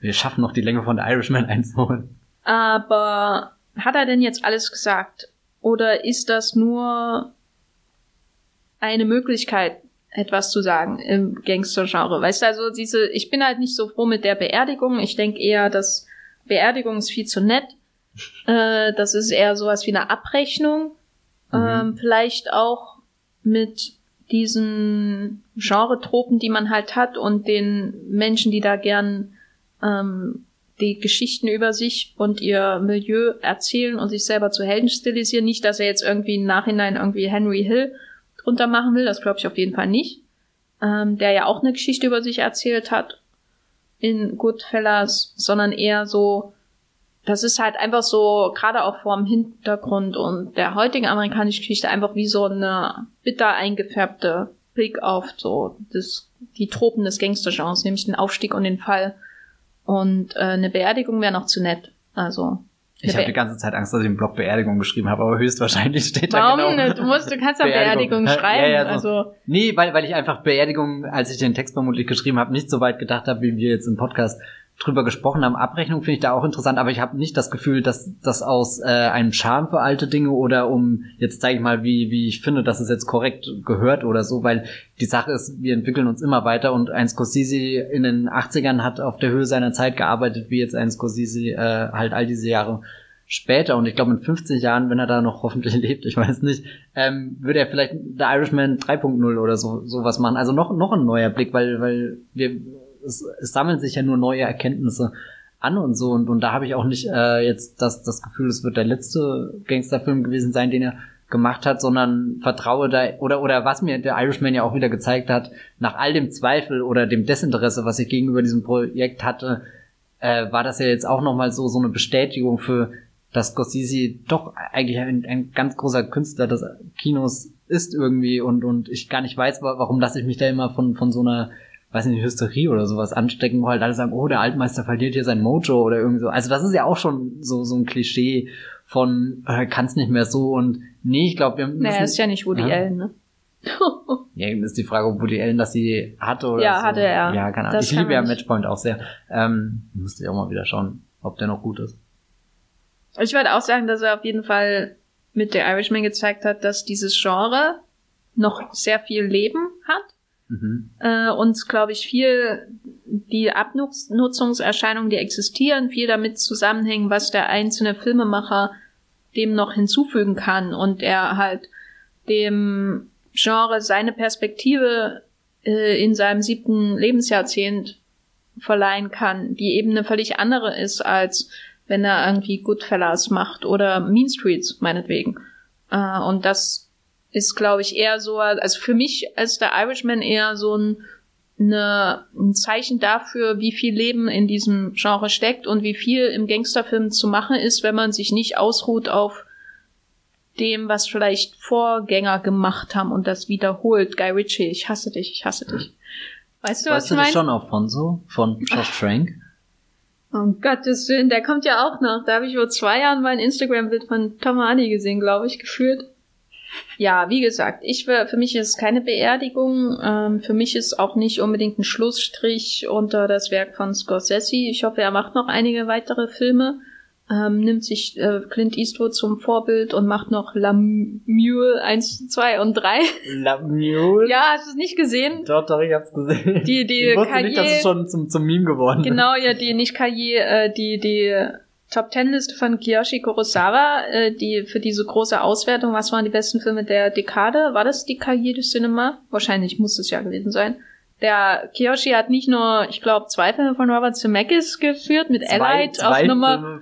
Wir schaffen noch die Länge von The Irishman einzuholen. Aber hat er denn jetzt alles gesagt? Oder ist das nur eine Möglichkeit, etwas zu sagen im Gangster-Genre. Weißt du, also diese, ich bin halt nicht so froh mit der Beerdigung. Ich denke eher, dass Beerdigung ist viel zu nett. Äh, das ist eher sowas wie eine Abrechnung. Mhm. Ähm, vielleicht auch mit diesen Genre-Tropen, die man halt hat und den Menschen, die da gern ähm, die Geschichten über sich und ihr Milieu erzählen und sich selber zu Helden stilisieren. Nicht, dass er jetzt irgendwie im Nachhinein irgendwie Henry Hill drunter machen will, das glaube ich auf jeden Fall nicht. Ähm, der ja auch eine Geschichte über sich erzählt hat in Goodfellas, sondern eher so, das ist halt einfach so, gerade auch vor dem Hintergrund und der heutigen amerikanischen Geschichte einfach wie so eine bitter eingefärbte Blick auf so das, die Tropen des Gangstergenres, nämlich den Aufstieg und den Fall. Und äh, eine Beerdigung wäre noch zu nett. Also ich habe die ganze Zeit Angst, dass ich einen Blog Beerdigung geschrieben habe, aber höchstwahrscheinlich steht Warum da genau. Nicht? Du musst, du kannst ja Beerdigung, Beerdigung schreiben. Ja, ja, so. also. Nee, weil, weil ich einfach Beerdigung, als ich den Text vermutlich geschrieben habe, nicht so weit gedacht habe, wie wir jetzt im Podcast drüber gesprochen haben. Abrechnung finde ich da auch interessant, aber ich habe nicht das Gefühl, dass das aus äh, einem Charme für alte Dinge oder um, jetzt zeige ich mal, wie, wie ich finde, dass es jetzt korrekt gehört oder so, weil die Sache ist, wir entwickeln uns immer weiter und ein Scorsese in den 80ern hat auf der Höhe seiner Zeit gearbeitet, wie jetzt ein Scorsese äh, halt all diese Jahre später und ich glaube in 50 Jahren, wenn er da noch hoffentlich lebt, ich weiß nicht, ähm, würde er vielleicht The Irishman 3.0 oder so sowas machen. Also noch noch ein neuer Blick, weil weil wir es, es sammeln sich ja nur neue Erkenntnisse an und so. Und, und da habe ich auch nicht äh, jetzt das das Gefühl, es wird der letzte Gangsterfilm gewesen sein, den er gemacht hat, sondern vertraue da oder oder was mir der Irishman ja auch wieder gezeigt hat, nach all dem Zweifel oder dem Desinteresse, was ich gegenüber diesem Projekt hatte, äh, war das ja jetzt auch noch mal so so eine Bestätigung für dass Scorsese doch eigentlich ein, ein ganz großer Künstler des Kinos ist irgendwie. Und und ich gar nicht weiß, warum lasse ich mich da immer von von so einer weiß nicht, Hysterie oder sowas anstecken, wo halt alle sagen, oh, der Altmeister verliert hier sein Mojo oder irgendwie so. Also das ist ja auch schon so, so ein Klischee von, äh, kann's nicht mehr so und nee, ich glaube, wir müssen... Naja, ist ja nicht Woody ja? Allen, ne? ja, ist die Frage, ob Woody Allen das sie hatte oder Ja, so. hatte er. Ja, keine Ahnung. Ich liebe ja Matchpoint auch sehr. Ähm, müsste ich auch mal wieder schauen, ob der noch gut ist. Ich würde auch sagen, dass er auf jeden Fall mit der Irishman gezeigt hat, dass dieses Genre noch sehr viel Leben hat. Mhm. Äh, und glaube ich viel die Abnutzungserscheinungen, die existieren, viel damit zusammenhängen, was der einzelne Filmemacher dem noch hinzufügen kann und er halt dem Genre seine Perspektive äh, in seinem siebten Lebensjahrzehnt verleihen kann, die eben eine völlig andere ist als wenn er irgendwie Goodfellas macht oder Mean Streets, meinetwegen. Äh, und das ist, glaube ich, eher so, also für mich als der Irishman eher so ein, eine, ein Zeichen dafür, wie viel Leben in diesem Genre steckt und wie viel im Gangsterfilm zu machen ist, wenn man sich nicht ausruht auf dem, was vielleicht Vorgänger gemacht haben und das wiederholt. Guy Ritchie, ich hasse dich, ich hasse dich. Weißt du, weißt was du ich meine? schon auch von so? Von Josh Trank? Um Gottes Willen, der kommt ja auch noch. Da habe ich vor zwei Jahren mein Instagram-Bild von Tom Hardy gesehen, glaube ich, gefühlt. Ja, wie gesagt, ich für mich ist es keine Beerdigung. Ähm, für mich ist auch nicht unbedingt ein Schlussstrich unter das Werk von Scorsese. Ich hoffe, er macht noch einige weitere Filme ähm, nimmt sich äh, Clint Eastwood zum Vorbild und macht noch La Mule 1, 2 und 3. La Mule? Ja, hast du es nicht gesehen? Doch, doch, ich hab's gesehen. Die, die ich wusste Cahier, nicht, dass es schon zum, zum Meme geworden ist. Genau, ja, die, nicht Kaye, äh, die, die Top Ten Liste von Kiyoshi Kurosawa, äh, die für diese große Auswertung, was waren die besten Filme der Dekade? War das die Cahier du Cinema? Wahrscheinlich muss es ja gewesen sein. Der Kiyoshi hat nicht nur, ich glaube, zwei Filme von Robert Zemeckis geführt, mit zwei, Allied zwei auf Nummer,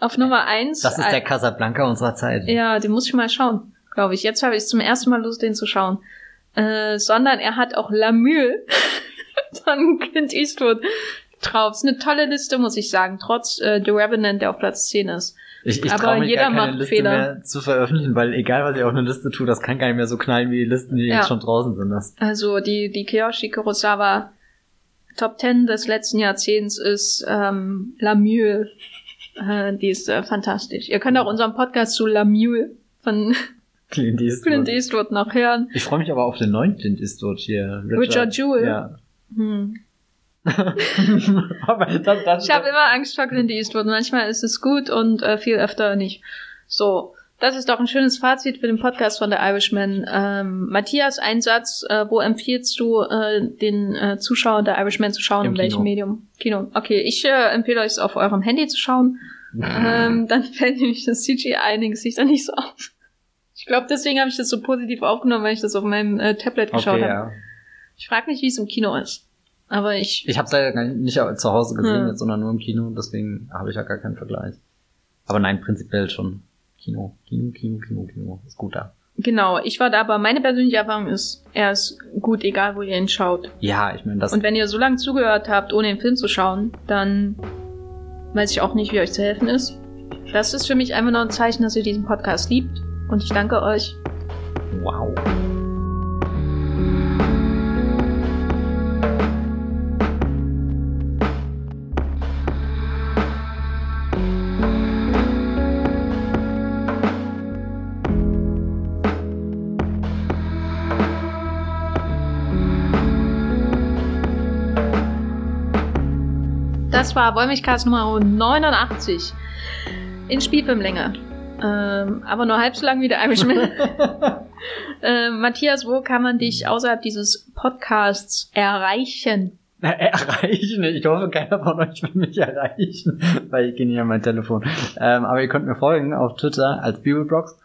auf Nummer eins. Das ist der Casablanca unserer Zeit. Ja, den muss ich mal schauen, glaube ich. Jetzt habe ich zum ersten Mal Lust, den zu schauen. Äh, sondern er hat auch La Mule von Clint Eastwood drauf. Ist eine tolle Liste, muss ich sagen, trotz äh, The Revenant, der auf Platz 10 ist. Ich, ich Aber mich jeder gar keine macht Liste Fehler. mehr zu veröffentlichen, weil egal was ich auf eine Liste tue, das kann gar nicht mehr so knallen wie die Listen, die ja. jetzt schon draußen sind. Das. Also die, die Kiyoshi Kurosawa Top 10 des letzten Jahrzehnts ist ähm, La Mule. Äh, die ist äh, fantastisch. Ihr könnt auch unseren Podcast zu La Mule von Clint Eastwood, Clint Eastwood noch hören. Ich freue mich aber auf den neuen Clint Eastwood hier. Richard, Richard Jewell. Ja. Hm. Aber das, das, ich habe immer Angst vor Clint Eastwood. Manchmal ist es gut und äh, viel öfter nicht. So, das ist doch ein schönes Fazit für den Podcast von der Irishman. Ähm, Matthias, ein Satz. Äh, wo empfiehlst du äh, den äh, Zuschauern der Irishman zu schauen? Im in welchem Kino. Medium? Kino. Okay, ich äh, empfehle euch es auf eurem Handy zu schauen. ähm, dann fällt nämlich das CGI in den Gesichtern nicht so auf. Ich glaube, deswegen habe ich das so positiv aufgenommen, weil ich das auf meinem äh, Tablet geschaut okay, habe. Ja. Ich frage mich, wie es im Kino ist. Aber ich. Ich habe es leider nicht zu Hause gesehen, hm. jetzt, sondern nur im Kino, deswegen habe ich ja gar keinen Vergleich. Aber nein, prinzipiell schon. Kino, Kino, Kino, Kino, Kino. Ist gut da. Genau, ich war da, aber meine persönliche Erfahrung ist, er ist gut, egal wo ihr ihn schaut. Ja, ich meine das. Und wenn ihr so lange zugehört habt, ohne den Film zu schauen, dann weiß ich auch nicht, wie euch zu helfen ist. Das ist für mich einfach nur ein Zeichen, dass ihr diesen Podcast liebt. Und ich danke euch. Wow. Das war Wollmilchcast Nummer 89 in Spielfilmlänge. Ähm, aber nur halb so lang wie der Irishman. äh, Matthias, wo kann man dich außerhalb dieses Podcasts erreichen? Na, erreichen. Ich hoffe, keiner von euch will mich erreichen, weil ich gehe nicht an mein Telefon. Ähm, aber ihr könnt mir folgen auf Twitter als Bibelbrox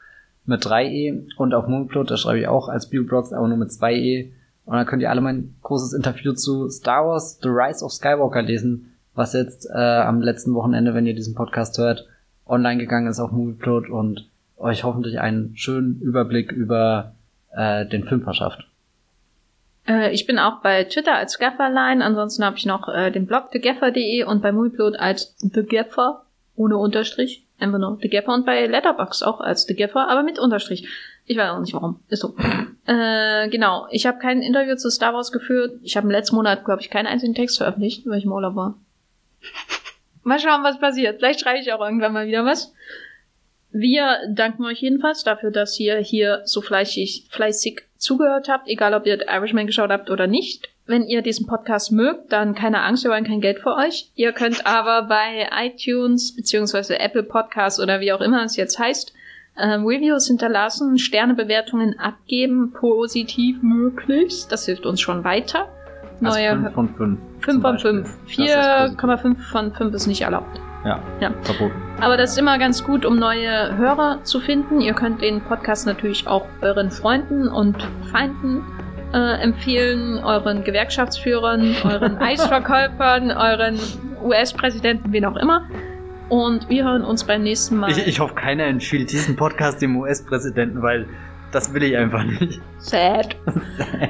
mit 3e und auf Moonplot, da schreibe ich auch als Bibelbrox, aber nur mit 2e. Und dann könnt ihr alle mein großes Interview zu Star Wars The Rise of Skywalker lesen was jetzt äh, am letzten Wochenende, wenn ihr diesen Podcast hört, online gegangen ist auf Movieplot und euch hoffentlich einen schönen Überblick über äh, den Film verschafft. Äh, ich bin auch bei Twitter als Gafferline, ansonsten habe ich noch äh, den Blog thegaffer.de und bei Movieplot als thegaffer ohne Unterstrich, einfach nur thegaffer und bei Letterbox auch als thegaffer, aber mit Unterstrich. Ich weiß auch nicht warum. Ist so. Äh, genau. Ich habe kein Interview zu Star Wars geführt. Ich habe im letzten Monat, glaube ich, keinen einzigen Text veröffentlicht, weil ich im Urlaub war. Mal schauen, was passiert. Vielleicht schreibe ich auch irgendwann mal wieder was. Wir danken euch jedenfalls dafür, dass ihr hier so fleißig, fleißig zugehört habt, egal ob ihr Irishman geschaut habt oder nicht. Wenn ihr diesen Podcast mögt, dann keine Angst, wir wollen kein Geld für euch. Ihr könnt aber bei iTunes beziehungsweise Apple Podcasts oder wie auch immer es jetzt heißt, ähm, Reviews hinterlassen, Sternebewertungen abgeben, positiv möglichst. Das hilft uns schon weiter. Neue also 5 von 5. 5 von 5. 4,5 von 5 ist nicht erlaubt. Ja, ja, verboten. Aber das ist immer ganz gut, um neue Hörer zu finden. Ihr könnt den Podcast natürlich auch euren Freunden und Feinden äh, empfehlen, euren Gewerkschaftsführern, euren Eisverkäufern, euren US-Präsidenten, wen auch immer. Und wir hören uns beim nächsten Mal. Ich, ich hoffe, keiner empfiehlt diesen Podcast dem US-Präsidenten, weil das will ich einfach nicht. Sad. Sad.